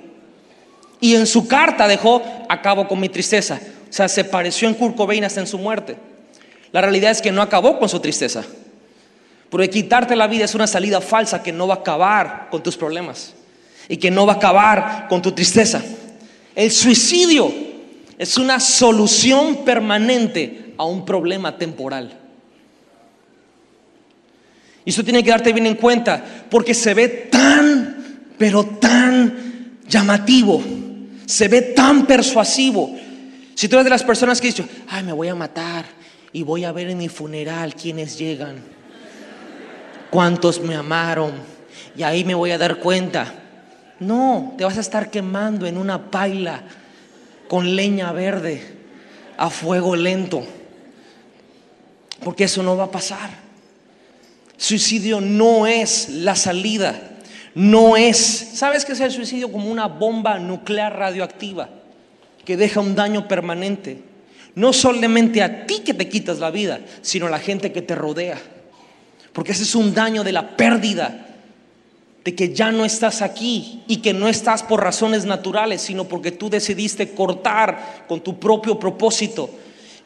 Y en su carta dejó, acabo con mi tristeza. O sea, se pareció en Kurt hasta en su muerte. La realidad es que no acabó con su tristeza. Porque quitarte la vida es una salida falsa que no va a acabar con tus problemas. Y que no va a acabar con tu tristeza. El suicidio es una solución permanente a un problema temporal. Y eso tiene que darte bien en cuenta, porque se ve tan, pero tan llamativo, se ve tan persuasivo. Si tú eres de las personas que dicen, ay, me voy a matar y voy a ver en mi funeral quiénes llegan, cuántos me amaron, y ahí me voy a dar cuenta. No, te vas a estar quemando en una paila con leña verde a fuego lento, porque eso no va a pasar. Suicidio no es la salida, no es, ¿sabes qué es el suicidio? Como una bomba nuclear radioactiva que deja un daño permanente. No solamente a ti que te quitas la vida, sino a la gente que te rodea. Porque ese es un daño de la pérdida, de que ya no estás aquí y que no estás por razones naturales, sino porque tú decidiste cortar con tu propio propósito,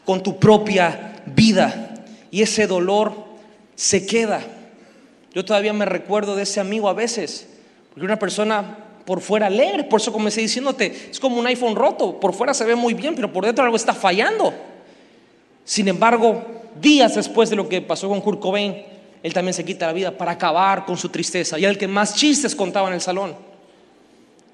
con tu propia vida. Y ese dolor se queda. Yo todavía me recuerdo de ese amigo a veces, porque una persona por fuera alegre, por eso comencé diciéndote, es como un iPhone roto, por fuera se ve muy bien, pero por dentro algo está fallando. Sin embargo, días después de lo que pasó con Kurt Cobain, él también se quita la vida para acabar con su tristeza. Y el que más chistes contaba en el salón.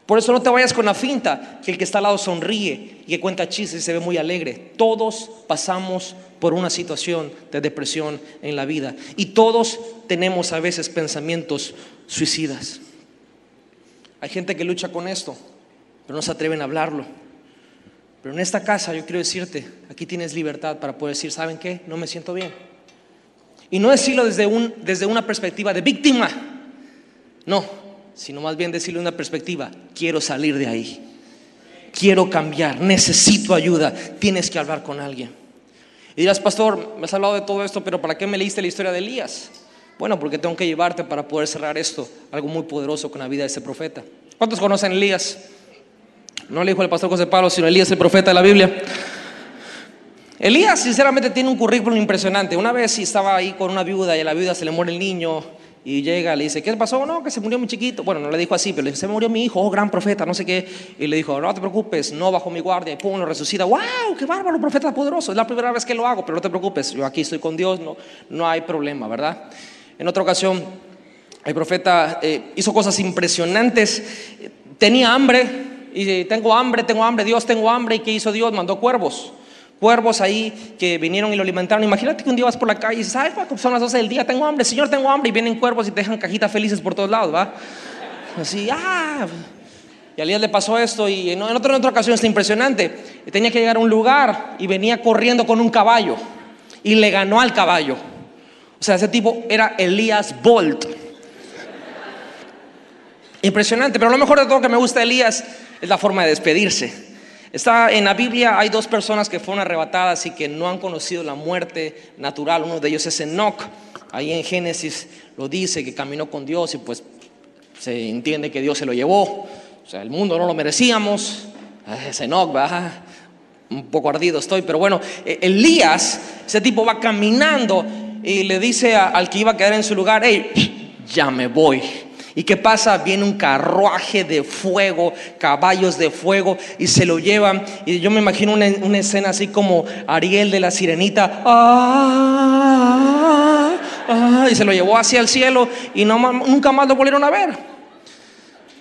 Por eso no te vayas con la finta que el que está al lado sonríe y que cuenta chistes y se ve muy alegre. Todos pasamos por una situación de depresión en la vida y todos tenemos a veces pensamientos suicidas. Hay gente que lucha con esto, pero no se atreven a hablarlo. Pero en esta casa yo quiero decirte, aquí tienes libertad para poder decir, ¿saben qué? No me siento bien. Y no decirlo desde, un, desde una perspectiva de víctima. No, sino más bien decirle una perspectiva, quiero salir de ahí, quiero cambiar, necesito ayuda, tienes que hablar con alguien. Y dirás, pastor, me has hablado de todo esto, pero ¿para qué me leíste la historia de Elías? Bueno, porque tengo que llevarte para poder cerrar esto, algo muy poderoso con la vida de ese profeta. ¿Cuántos conocen Elías? No le dijo el pastor José Pablo, sino Elías el profeta de la Biblia. Elías sinceramente tiene un currículum impresionante. Una vez estaba ahí con una viuda y a la viuda se le muere el niño Y llega, le dice, ¿qué pasó? No, que se murió mi chiquito. Bueno, no le dijo así, pero le dice, se murió mi hijo, oh, gran profeta, no sé qué. Y le dijo, no te preocupes, no bajo mi guardia. Y pum, lo resucita. ¡Wow! ¡Qué bárbaro, profeta poderoso! Es la primera vez que lo hago, pero no te preocupes, yo aquí estoy con Dios, no, no hay problema, ¿verdad? En otra ocasión, el profeta eh, hizo cosas impresionantes. Tenía hambre, y tengo hambre, tengo hambre, Dios, tengo hambre. ¿Y qué hizo Dios? Mandó cuervos cuervos ahí que vinieron y lo alimentaron. Imagínate que un día vas por la calle y dices, ay, son las 12 del día, tengo hambre, Señor, tengo hambre, y vienen cuervos y te dejan cajitas felices por todos lados, ¿va? Así, ah. Y a Elías le pasó esto y en otra, en otra ocasión está impresionante. Tenía que llegar a un lugar y venía corriendo con un caballo y le ganó al caballo. O sea, ese tipo era Elías Bolt. Impresionante, pero lo mejor de todo que me gusta de Elías es la forma de despedirse. Está en la Biblia, hay dos personas que fueron arrebatadas y que no han conocido la muerte natural. Uno de ellos es Enoch. Ahí en Génesis lo dice que caminó con Dios y pues se entiende que Dios se lo llevó. O sea, el mundo no lo merecíamos. Es Enoch, ¿verdad? Un poco ardido estoy, pero bueno, e-, Elías, ese tipo va caminando y le dice al que iba a quedar en su lugar, hey, ya me voy ¿Y qué pasa? Viene un carruaje de fuego, caballos de fuego, y se lo llevan. Y yo me imagino una, escena así como Ariel de la sirenita. Ah, ah, y se lo llevó hacia el cielo y nunca más lo volvieron a ver.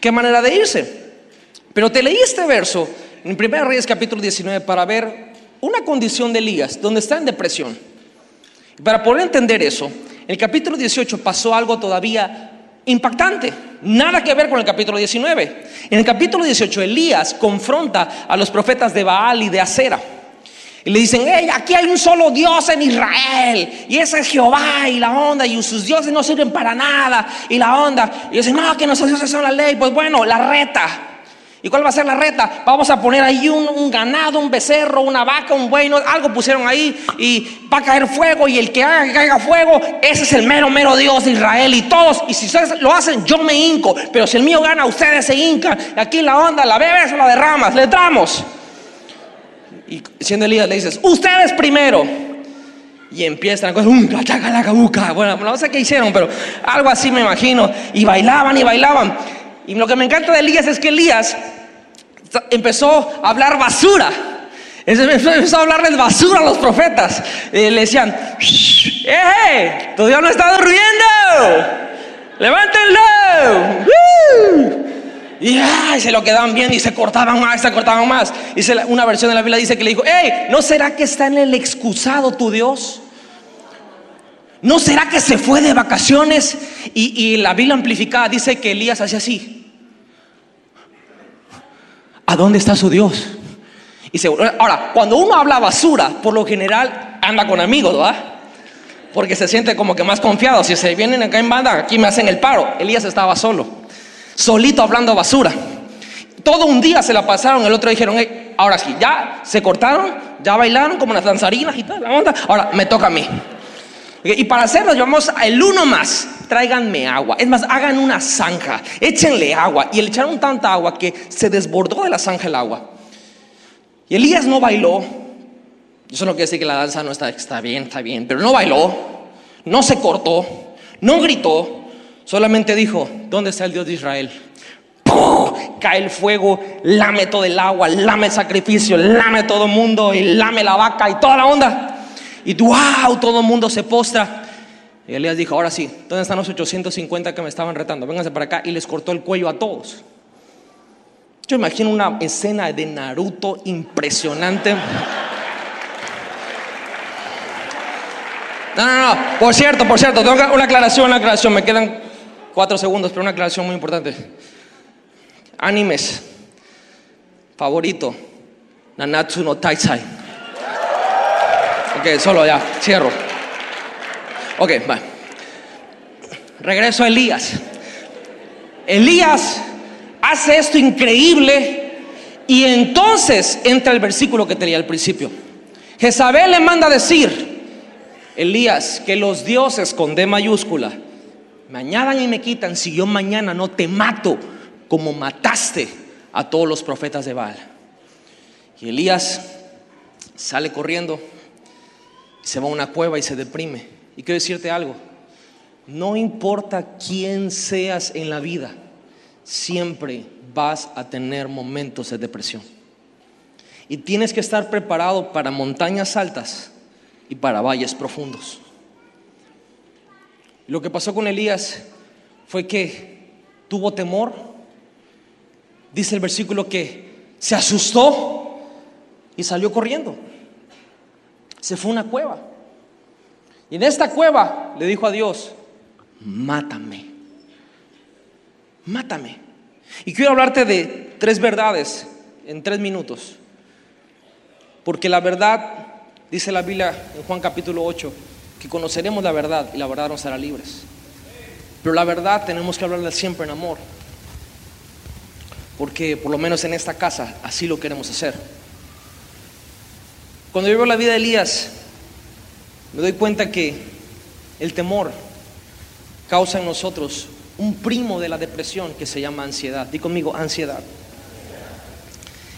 Qué manera de irse. Pero te leí este verso en 1 Reyes capítulo 19 para ver una condición de Elías, donde está en depresión. Para poder entender eso, el capítulo 18 pasó algo todavía impactante. Nada que ver con el capítulo 19. En el capítulo 18 Elías confronta a los profetas de Baal y de Acera. Y le dicen, hey, aquí hay un solo Dios en Israel. Y ese es Jehová y la onda. Y sus dioses no sirven para nada. Y la onda. Y dicen, no, que nuestros dioses son la ley. Pues bueno, la reta. ¿Y cuál va a ser la reta? Vamos a poner ahí un, ganado, un becerro, una vaca, un buey, algo pusieron ahí y va a caer fuego y el que haga que caiga fuego, ese es el mero, mero Dios de Israel y todos, y si ustedes lo hacen, yo me hinco, pero si el mío gana, ustedes se hincan, aquí la onda, la bebes o la derramas, le entramos. Y siendo Elías le dices, ustedes primero. Y empiezan a um, la chaca, la cabuca. Bueno, no sé qué hicieron, pero algo así me imagino. Y bailaban y bailaban. Y lo que me encanta de Elías es que Elías empezó a hablar basura. Empezó a hablarles basura a los profetas. le decían, ¡eh! Tu Dios no está durmiendo. ¡Levántenlo! Y se lo quedaban bien y se cortaban más, se cortaban más. Y una versión de la Biblia dice que le dijo, ¡Ey! ¿No será que está en el excusado tu Dios? ¿No será que se fue de vacaciones? Y, la Biblia amplificada dice que Elías hacía así. ¿A dónde está su Dios? Y ahora, cuando uno habla basura, por lo general anda con amigos, ¿verdad? Porque se siente como que más confiado. Si se vienen acá en banda, aquí me hacen el paro. Elías estaba solo, solito hablando basura. Todo un día se la pasaron, el otro dijeron, ahora sí, ya se cortaron, ya bailaron como las danzarinas y tal, la onda. Ahora me toca a mí. Y para hacerlo, llevamos el uno más. Tráiganme agua. Es más, hagan una zanja. Échenle agua. Y le echaron tanta agua que se desbordó de la zanja el agua. Y Elías no bailó. Eso no quiere decir que la danza no está, está bien, está bien. Pero no bailó. No se cortó. No gritó. Solamente dijo, ¿dónde está el Dios de Israel? Cae el fuego, lame todo el agua, lame el sacrificio, lame todo el mundo y lame la vaca y toda la onda. Y wow, todo el mundo se postra. Y Elías dijo, ahora sí, ¿dónde están los 850 que me estaban retando? Vénganse para acá. Y les cortó el cuello a todos. Yo imagino una escena de Naruto impresionante. No, no, no. Por cierto, por cierto, tengo una aclaración, una aclaración. Me quedan cuatro segundos, pero una aclaración muy importante. Animes. Favorito. Nanatsu no Taisai. Solo ya, cierro. Ok, va. Regreso a Elías. Elías hace esto increíble y entonces entra el versículo que tenía al principio. Jezabel le manda decir, Elías, que los dioses con D mayúscula me añadan y me quitan si yo mañana no te mato como mataste a todos los profetas de Baal. Y Elías sale corriendo se va a una cueva y se deprime. Y quiero decirte algo, No importa quién seas en la vida, siempre vas a tener momentos de depresión. Y tienes que estar preparado para montañas altas y para valles profundos. Lo que pasó con Elías fue que tuvo temor. Dice el versículo que se asustó y salió corriendo. Se fue a una cueva. Y en esta cueva le dijo a Dios, mátame, mátame. Y quiero hablarte de tres verdades en tres minutos. Porque la verdad, dice la Biblia en Juan capítulo 8, que conoceremos la verdad y la verdad nos hará libres. Pero la verdad tenemos que hablarla siempre en amor. Porque por lo menos en esta casa así lo queremos hacer. Cuando yo veo la vida de Elías, me doy cuenta que el temor causa en nosotros un primo de la depresión que se llama ansiedad. Di conmigo, ansiedad.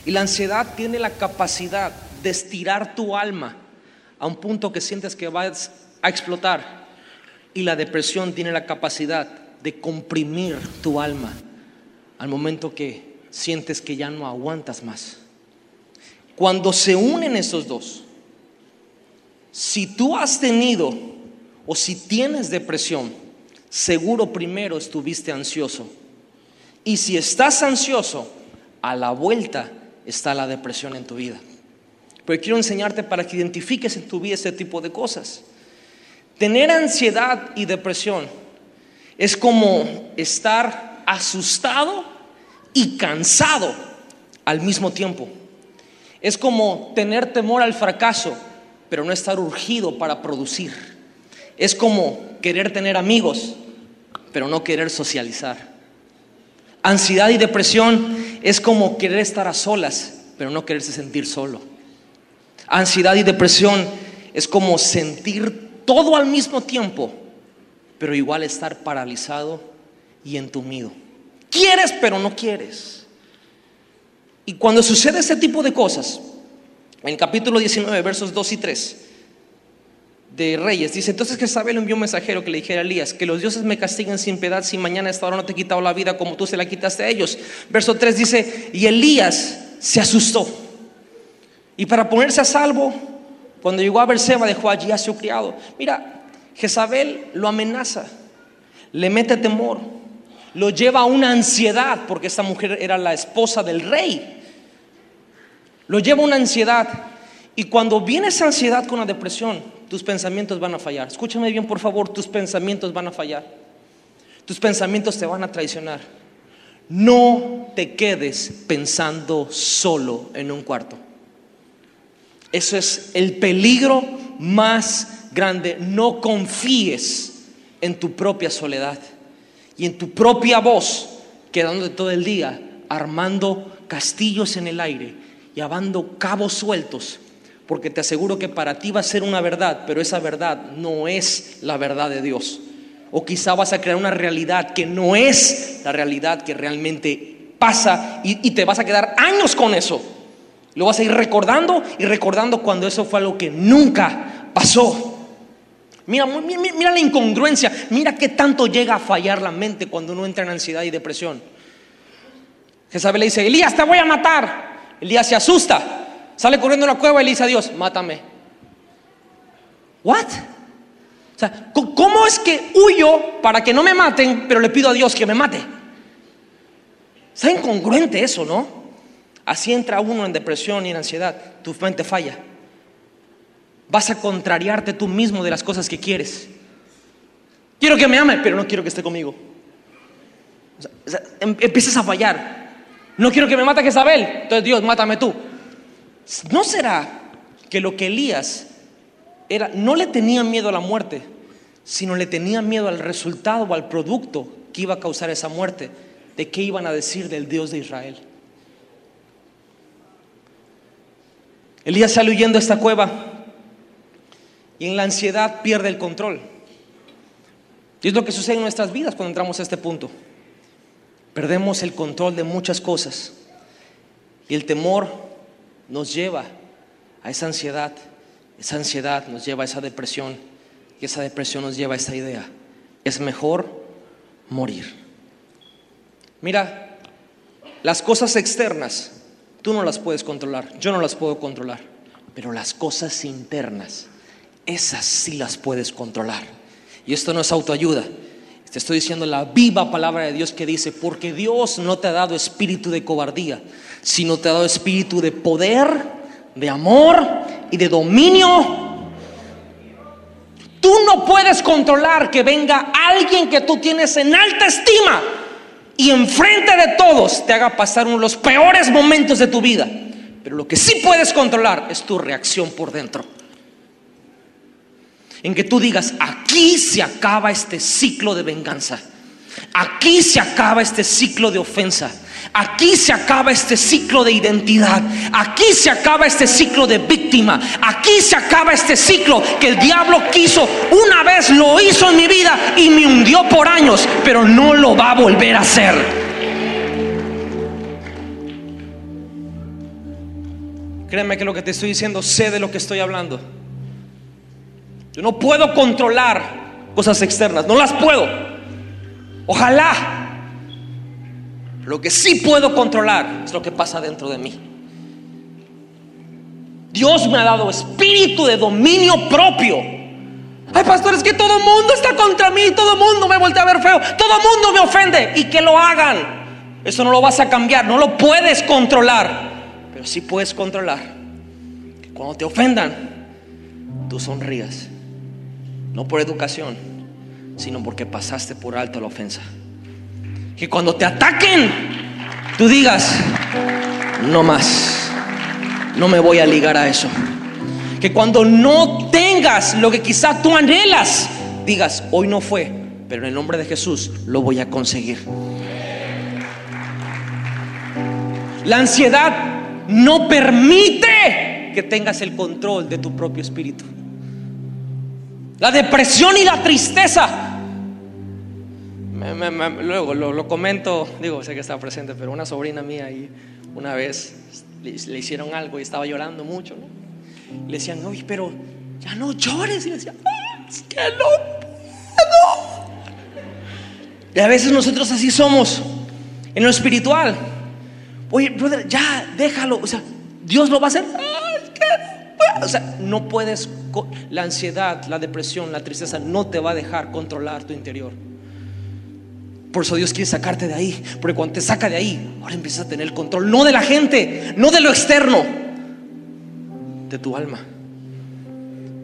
Y la ansiedad tiene la capacidad de estirar tu alma a un punto que sientes que vas a explotar. Y la depresión tiene la capacidad de comprimir tu alma al momento que sientes que ya no aguantas más. Cuando se unen esos dos, si tú has tenido o si tienes depresión, seguro primero estuviste ansioso. Y si estás ansioso, a la vuelta está la depresión en tu vida. Pero quiero enseñarte para que identifiques en tu vida ese tipo de cosas. Tener ansiedad y depresión es como estar asustado y cansado al mismo tiempo. Es como tener temor al fracaso, pero no estar urgido para producir. Es como querer tener amigos, pero no querer socializar. Ansiedad y depresión es como querer estar a solas, pero no quererse sentir solo. Ansiedad y depresión es como sentir todo al mismo tiempo, pero igual estar paralizado y entumido. Quieres, pero no quieres. Y cuando sucede ese tipo de cosas, en capítulo 19, versos 2 y 3 de Reyes, dice, entonces Jezabel envió un mensajero que le dijera a Elías, que los dioses me castiguen sin piedad si mañana esta hora no te he quitado la vida como tú se la quitaste a ellos. Verso 3 dice, y Elías se asustó. Y para ponerse a salvo, cuando llegó a Berseba dejó allí a su criado. Mira, Jezabel lo amenaza, le mete temor, lo lleva a una ansiedad, porque esta mujer era la esposa del rey. Lo lleva una ansiedad. Y cuando viene esa ansiedad con la depresión, tus pensamientos van a fallar. Escúchame bien, por favor, tus pensamientos van a fallar. Tus pensamientos te van a traicionar. No te quedes pensando solo en un cuarto. Eso es el peligro más grande. No confíes en tu propia soledad y en tu propia voz, quedándote todo el día armando castillos en el aire y habando cabos sueltos, porque te aseguro que para ti va a ser una verdad, pero esa verdad no es la verdad de Dios. O quizá vas a crear una realidad que no es la realidad que realmente pasa y, y te vas a quedar años con eso. Lo vas a ir recordando y recordando cuando eso fue algo que nunca pasó. Mira, mira, mira, la incongruencia, mira qué tanto llega a fallar la mente cuando uno entra en ansiedad y depresión. Jezabel le dice, Elías, te voy a matar. Elías se asusta, sale corriendo a la cueva y le dice a Dios, mátame. ¿What? O sea, ¿cómo es que huyo para que no me maten, pero le pido a Dios que me mate? Está incongruente eso, ¿no? Así entra uno en depresión y en ansiedad, tu mente falla. Vas a contrariarte tú mismo de las cosas que quieres. Quiero que me ame, pero no quiero que esté conmigo. O em, empiezas a fallar. No quiero que me mate Jezabel, entonces Dios, mátame tú. ¿No será que lo que Elías era, no le tenía miedo a la muerte, sino le tenía miedo al resultado o al producto que iba a causar esa muerte? ¿De qué iban a decir del Dios de Israel? Elías sale huyendo a esta cueva y en la ansiedad pierde el control. Y es lo que sucede en nuestras vidas cuando entramos a este punto. Perdemos el control de muchas cosas y el temor nos lleva a esa ansiedad. Esa ansiedad nos lleva a esa depresión y esa depresión nos lleva a esa idea es mejor morir. Mira, las cosas externas tú no las puedes controlar, yo no las puedo controlar, pero las cosas internas, esas sí las puedes controlar. Y esto no es autoayuda. Te estoy diciendo la viva palabra de Dios que dice, porque Dios no te ha dado espíritu de cobardía, sino te ha dado espíritu de poder, de amor y de dominio Tú no puedes controlar que venga alguien que tú tienes en alta estima y enfrente de todos te haga pasar uno de los peores momentos de tu vida. Pero lo que sí puedes controlar es tu reacción por dentro. En que tú digas, aquí se acaba este ciclo de venganza. Aquí se acaba este ciclo de ofensa. Aquí se acaba este ciclo de identidad. Aquí se acaba este ciclo de víctima. Aquí se acaba este ciclo que el diablo quiso. Una vez lo hizo en mi vida y me hundió por años, pero no lo va a volver a hacer. Créeme que lo que te estoy diciendo, sé de lo que estoy hablando. Yo no puedo controlar cosas externas, no las puedo. Ojalá lo que sí puedo controlar es lo que pasa dentro de mí. Dios me ha dado espíritu de dominio propio. Ay, pastor, es que todo el mundo está contra mí, todo el mundo me voltea a ver feo, todo el mundo me ofende y que lo hagan. Eso no lo vas a cambiar, no lo puedes controlar, pero sí puedes controlar que cuando te ofendan, tú sonrías, no por educación, sino porque pasaste por alto la ofensa que cuando te ataquen, tú digas, no más, no me voy a ligar a eso. Que cuando no tengas lo que quizá tú anhelas, digas, hoy no fue, pero en el nombre de Jesús lo voy a conseguir. La ansiedad no permite que tengas el control de tu propio espíritu. La depresión y la tristeza luego lo, comento, digo, sé que estaba presente, pero una sobrina mía ahí una vez le, hicieron algo y estaba llorando mucho, le decían, oye, pero ya no llores. Y le decía, es que no puedo. Y a veces nosotros así somos en lo espiritual. Oye, brother, ya déjalo. O sea, Dios lo va a hacer. O sea, no puedes, la ansiedad, la depresión, la tristeza no te va a dejar controlar tu interior. Por eso Dios quiere sacarte de ahí. Porque cuando te saca de ahí, ahora empiezas a tener el control, no de la gente, no de lo externo, de tu alma,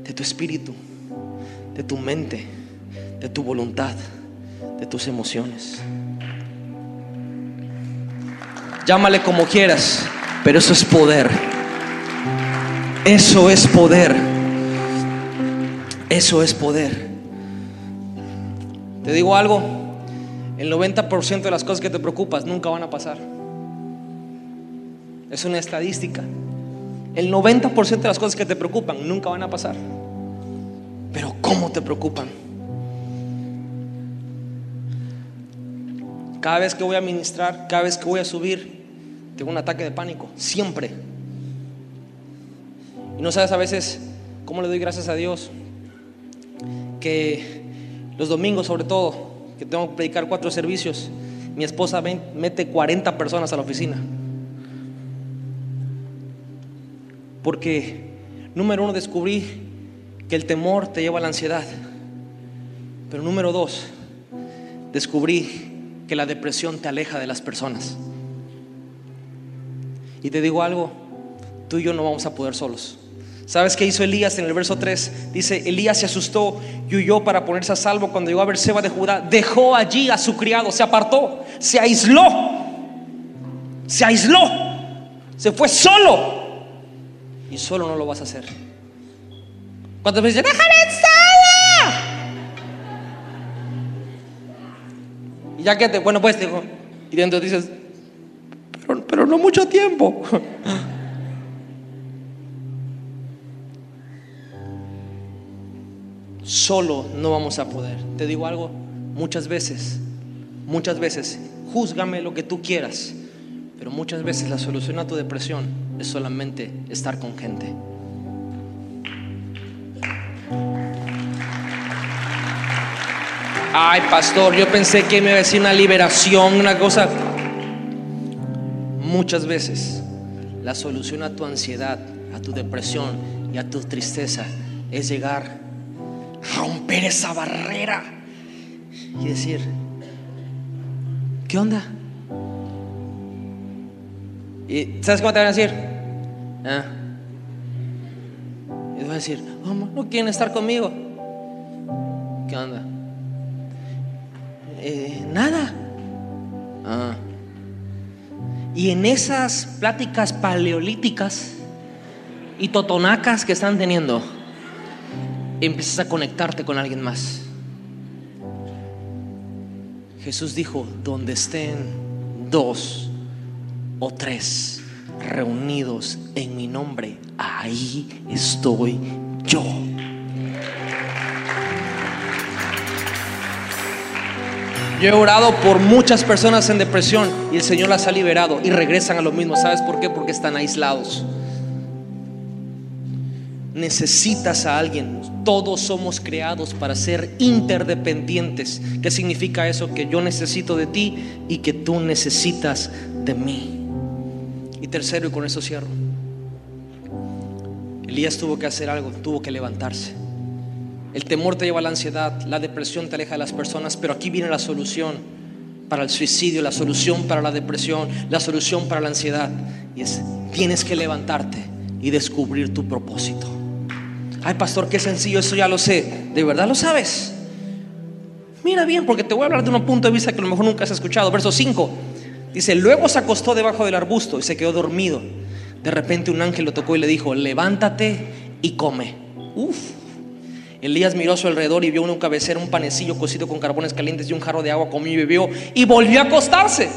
de tu espíritu, de tu mente, de tu voluntad, de tus emociones. Llámale como quieras, pero eso es poder. Eso es poder. Eso es poder. Te digo algo, el 90% de las cosas que te preocupas nunca van a pasar. Es una estadística. El 90% de las cosas que te preocupan nunca van a pasar. Pero ¿cómo te preocupan? Cada vez que voy a ministrar, cada vez que voy a subir, tengo un ataque de pánico. Siempre. No sabes a veces cómo le doy gracias a Dios que los domingos sobre todo que tengo que predicar cuatro servicios, mi esposa mete 40 personas a la oficina. Porque, número uno, descubrí que el temor te lleva a la ansiedad. Pero número dos, descubrí que la depresión te aleja de las personas. Y te digo algo, tú y yo no vamos a poder solos. ¿Sabes qué hizo Elías en el verso 3? Dice, Elías se asustó y huyó para ponerse a salvo cuando llegó a Berseba de Judá. Dejó allí a su criado, se apartó, se aisló. Se aisló. Se fue solo. Y solo no lo vas a hacer. ¿Cuántas veces déjame sola? Y ya que te, bueno, pues, digo, y dentro dices, pero, pero no mucho tiempo. Solo no vamos a poder. Te digo algo, muchas veces, muchas veces, júzgame lo que tú quieras, pero muchas veces la solución a tu depresión es solamente estar con gente. Ay, pastor, yo pensé que me iba a decir una liberación, una cosa. Muchas veces la solución a tu ansiedad, a tu depresión y a tu tristeza es llegar romper esa barrera y decir, ¿qué onda? ¿Y sabes cómo te van a decir? Ah. Y te van a decir, "Vamos, no quieren estar conmigo. ¿Qué onda? "Eh, nada. Ah. Y en esas pláticas paleolíticas y totonacas que están teniendo, empiezas a conectarte con alguien más. Jesús dijo, donde estén dos o tres reunidos en mi nombre, ahí estoy yo. Yo he orado por muchas personas en depresión y el Señor las ha liberado y regresan a lo mismo. ¿Sabes por qué? Porque están aislados. Necesitas a alguien. Todos somos creados para ser interdependientes. ¿Qué significa eso? Que yo necesito de ti y que tú necesitas de mí. Y tercero, y con eso cierro. Elías tuvo que hacer algo, tuvo que levantarse. El temor te lleva a la ansiedad, la depresión te aleja de las personas, pero aquí viene la solución para el suicidio, la solución para la depresión, la solución para la ansiedad. Y es, tienes que levantarte y descubrir tu propósito. Ay, pastor, qué sencillo, eso ya lo sé. ¿De verdad lo sabes? Mira bien, porque te voy a hablar de un punto de vista que a lo mejor nunca has escuchado. Verso 5. Dice, luego se acostó debajo del arbusto y se quedó dormido. De repente un ángel lo tocó y le dijo, levántate y come. Uf. Elías miró a su alrededor y vio en un cabecera un panecillo cocido con carbones calientes y un jarro de agua, comió y bebió y volvió a acostarse.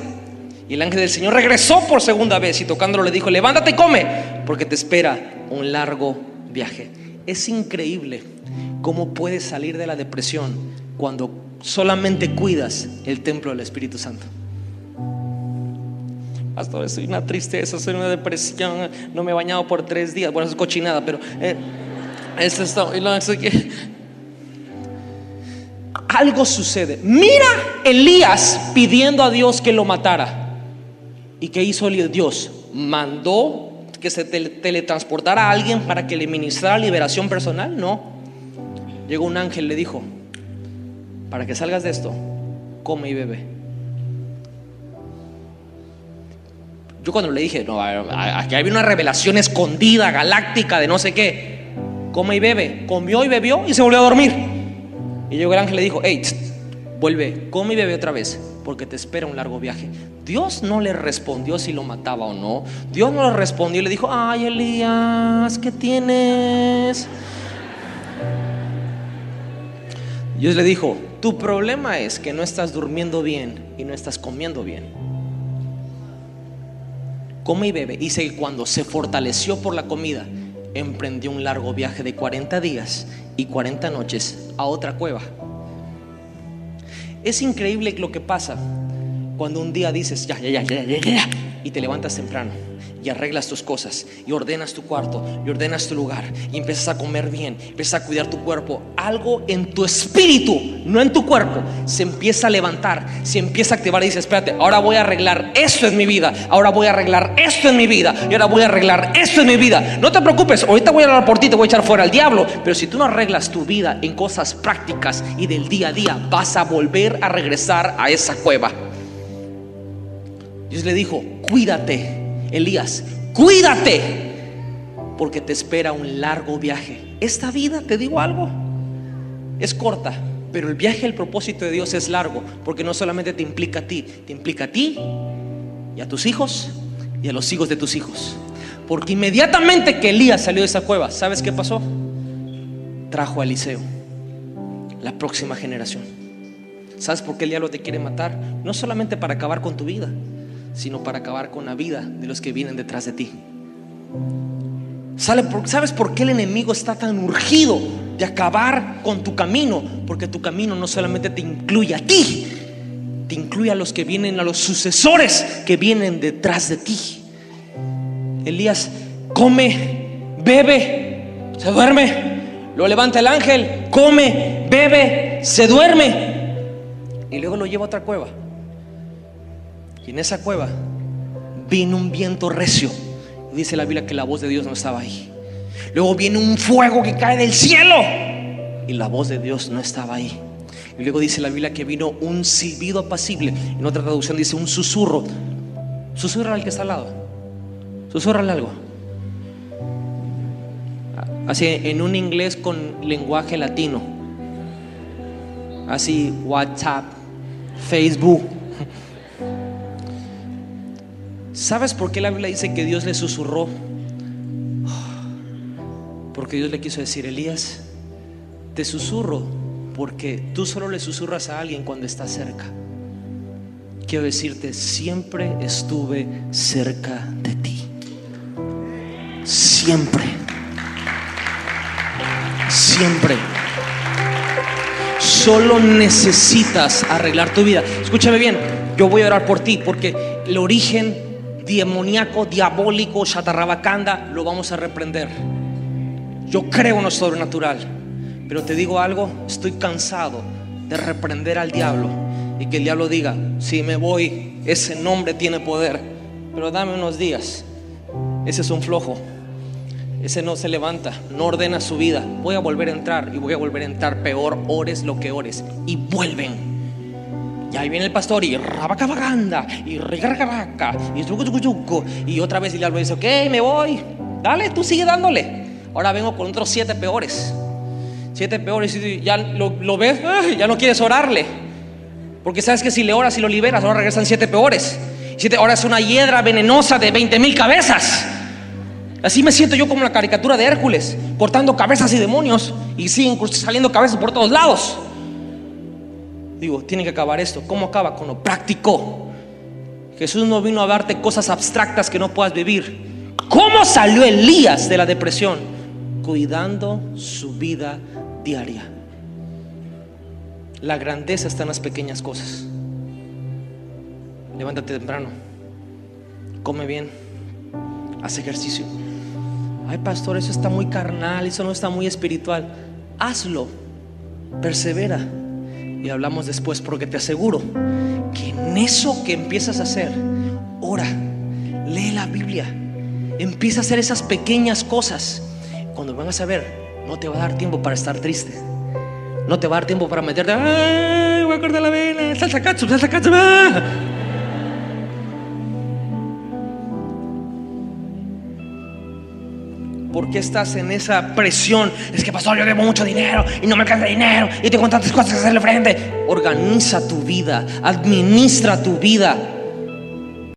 Y el ángel del Señor regresó por segunda vez y tocándolo le dijo, levántate y come, porque te espera un largo viaje. Es increíble cómo puedes salir de la depresión cuando solamente cuidas el templo del Espíritu Santo. Pastor, soy una tristeza, soy una depresión, no me he bañado por tres días. Bueno, eso es cochinada, pero... eh, eso eso que- Algo sucede. Mira Elías pidiendo a Dios que lo matara. ¿Y qué hizo Dios? Mandó que se tele- teletransportara a alguien para que le ministrara liberación personal. No. Llegó un ángel, le dijo, para que salgas de esto, come y bebe. Yo cuando le dije, no, aquí había una revelación escondida, galáctica, de no sé qué. Come y bebe. Comió y bebió y se volvió a dormir. Y llegó el ángel le dijo, hey, vuelve, come y bebe otra vez, porque te espera un largo viaje. Dios no le respondió si lo mataba o no. Dios no le respondió y le dijo, ay Elías, ¿qué tienes? Dios le dijo, tu problema es que no estás durmiendo bien y no estás comiendo bien come y bebe. Dice que cuando se fortaleció por la comida, emprendió un largo viaje de 40 días y 40 noches a otra cueva. Es increíble lo que pasa cuando un día dices, ya, ya, ya, ya, ya, ya, y te levantas temprano y arreglas tus cosas y ordenas tu cuarto y ordenas tu lugar y empiezas a comer bien, empiezas a cuidar tu cuerpo. Algo en tu espíritu, no en tu cuerpo, se empieza a levantar, se empieza a activar y dices, espérate, ahora voy a arreglar esto en mi vida, ahora voy a arreglar esto en mi vida y ahora voy a arreglar esto en mi vida. No te preocupes, ahorita voy a hablar por ti, te voy a echar fuera al diablo, pero si tú no arreglas tu vida en cosas prácticas y del día a día, vas a volver a regresar a esa cueva. Dios le dijo, cuídate, Elías, cuídate, porque te espera un largo viaje. Esta vida, te digo algo, es corta, pero el viaje, el propósito de Dios es largo, porque no solamente te implica a ti, te implica a ti y a tus hijos y a los hijos de tus hijos. Porque inmediatamente que Elías salió de esa cueva, ¿sabes qué pasó? Trajo a Eliseo, la próxima generación. ¿Sabes por qué el diablo te quiere matar? No solamente para acabar con tu vida, sino para acabar con la vida de los que vienen detrás de ti. ¿Sale por- ¿Sabes por qué el enemigo está tan urgido de acabar con tu camino? Porque tu camino no solamente te incluye a ti, te incluye a los que vienen, a los sucesores que vienen detrás de ti. Elías come, bebe, se duerme. Lo levanta el ángel, come, bebe, se duerme. Y luego lo lleva a otra cueva. Y en esa cueva vino un viento recio. Dice la Biblia que la voz de Dios no estaba ahí. Luego viene un fuego que cae del cielo. Y la voz de Dios no estaba ahí. Y luego dice la Biblia que vino un silbido apacible. En otra traducción dice un susurro. Susurra al que está al lado. Susurrale algo. Así en un inglés con lenguaje latino. Así WhatsApp, Facebook. ¿Sabes por qué la Biblia dice que Dios le susurró? Porque Dios le quiso decir, Elías, te susurro porque tú solo le susurras a alguien cuando está cerca. Quiero decirte, siempre estuve cerca de ti. Siempre. Siempre. Solo necesitas arreglar tu vida. Escúchame bien, yo voy a orar por ti porque el origen demoníaco, diabólico, chatarrabacanda, lo vamos a reprender. Yo creo en lo sobrenatural, pero te digo algo, estoy cansado de reprender al diablo y que el diablo diga, si me voy, ese nombre tiene poder, pero dame unos días. Ese es un flojo. Ese no se levanta, no ordena su vida. Voy a volver a entrar y voy a volver a entrar peor, ores lo que ores. Y vuelven. Y ahí viene el pastor y rabacabaganda y rigargaraca y yucu, y otra vez el diablo dice, ok, me voy. Dale, tú sigue dándole. Ahora vengo con otros siete peores. Siete peores y ya lo, ves, ya no quieres orarle. Porque sabes que si le oras y lo liberas, ahora regresan siete peores. Siete, ahora es una hiedra venenosa de 20 mil cabezas. Así me siento yo como la caricatura de Hércules, cortando cabezas y demonios y siguen saliendo cabezas por todos lados. Digo, tiene que acabar esto. ¿Cómo acaba? Con lo práctico. Jesús no vino a darte cosas abstractas que no puedas vivir. ¿Cómo salió Elías de la depresión? Cuidando su vida diaria. La grandeza está en las pequeñas cosas. Levántate temprano. Come bien. Haz ejercicio. Ay, pastor, eso está muy carnal, eso no está muy espiritual. Hazlo. Persevera. Y hablamos después porque te aseguro que en eso que empiezas a hacer, ora, lee la Biblia, empieza a hacer esas pequeñas cosas. Cuando vengas a ver, no te va a dar tiempo para estar triste. No te va a dar tiempo para meterte, ay, voy a cortar la vena, salsa katsu, salsa katsu. ah". ¿Por qué estás en esa presión? Es que, pastor, yo debo mucho dinero y no me alcanza dinero y tengo tantas cosas que hacerle frente. Organiza tu vida, administra tu vida.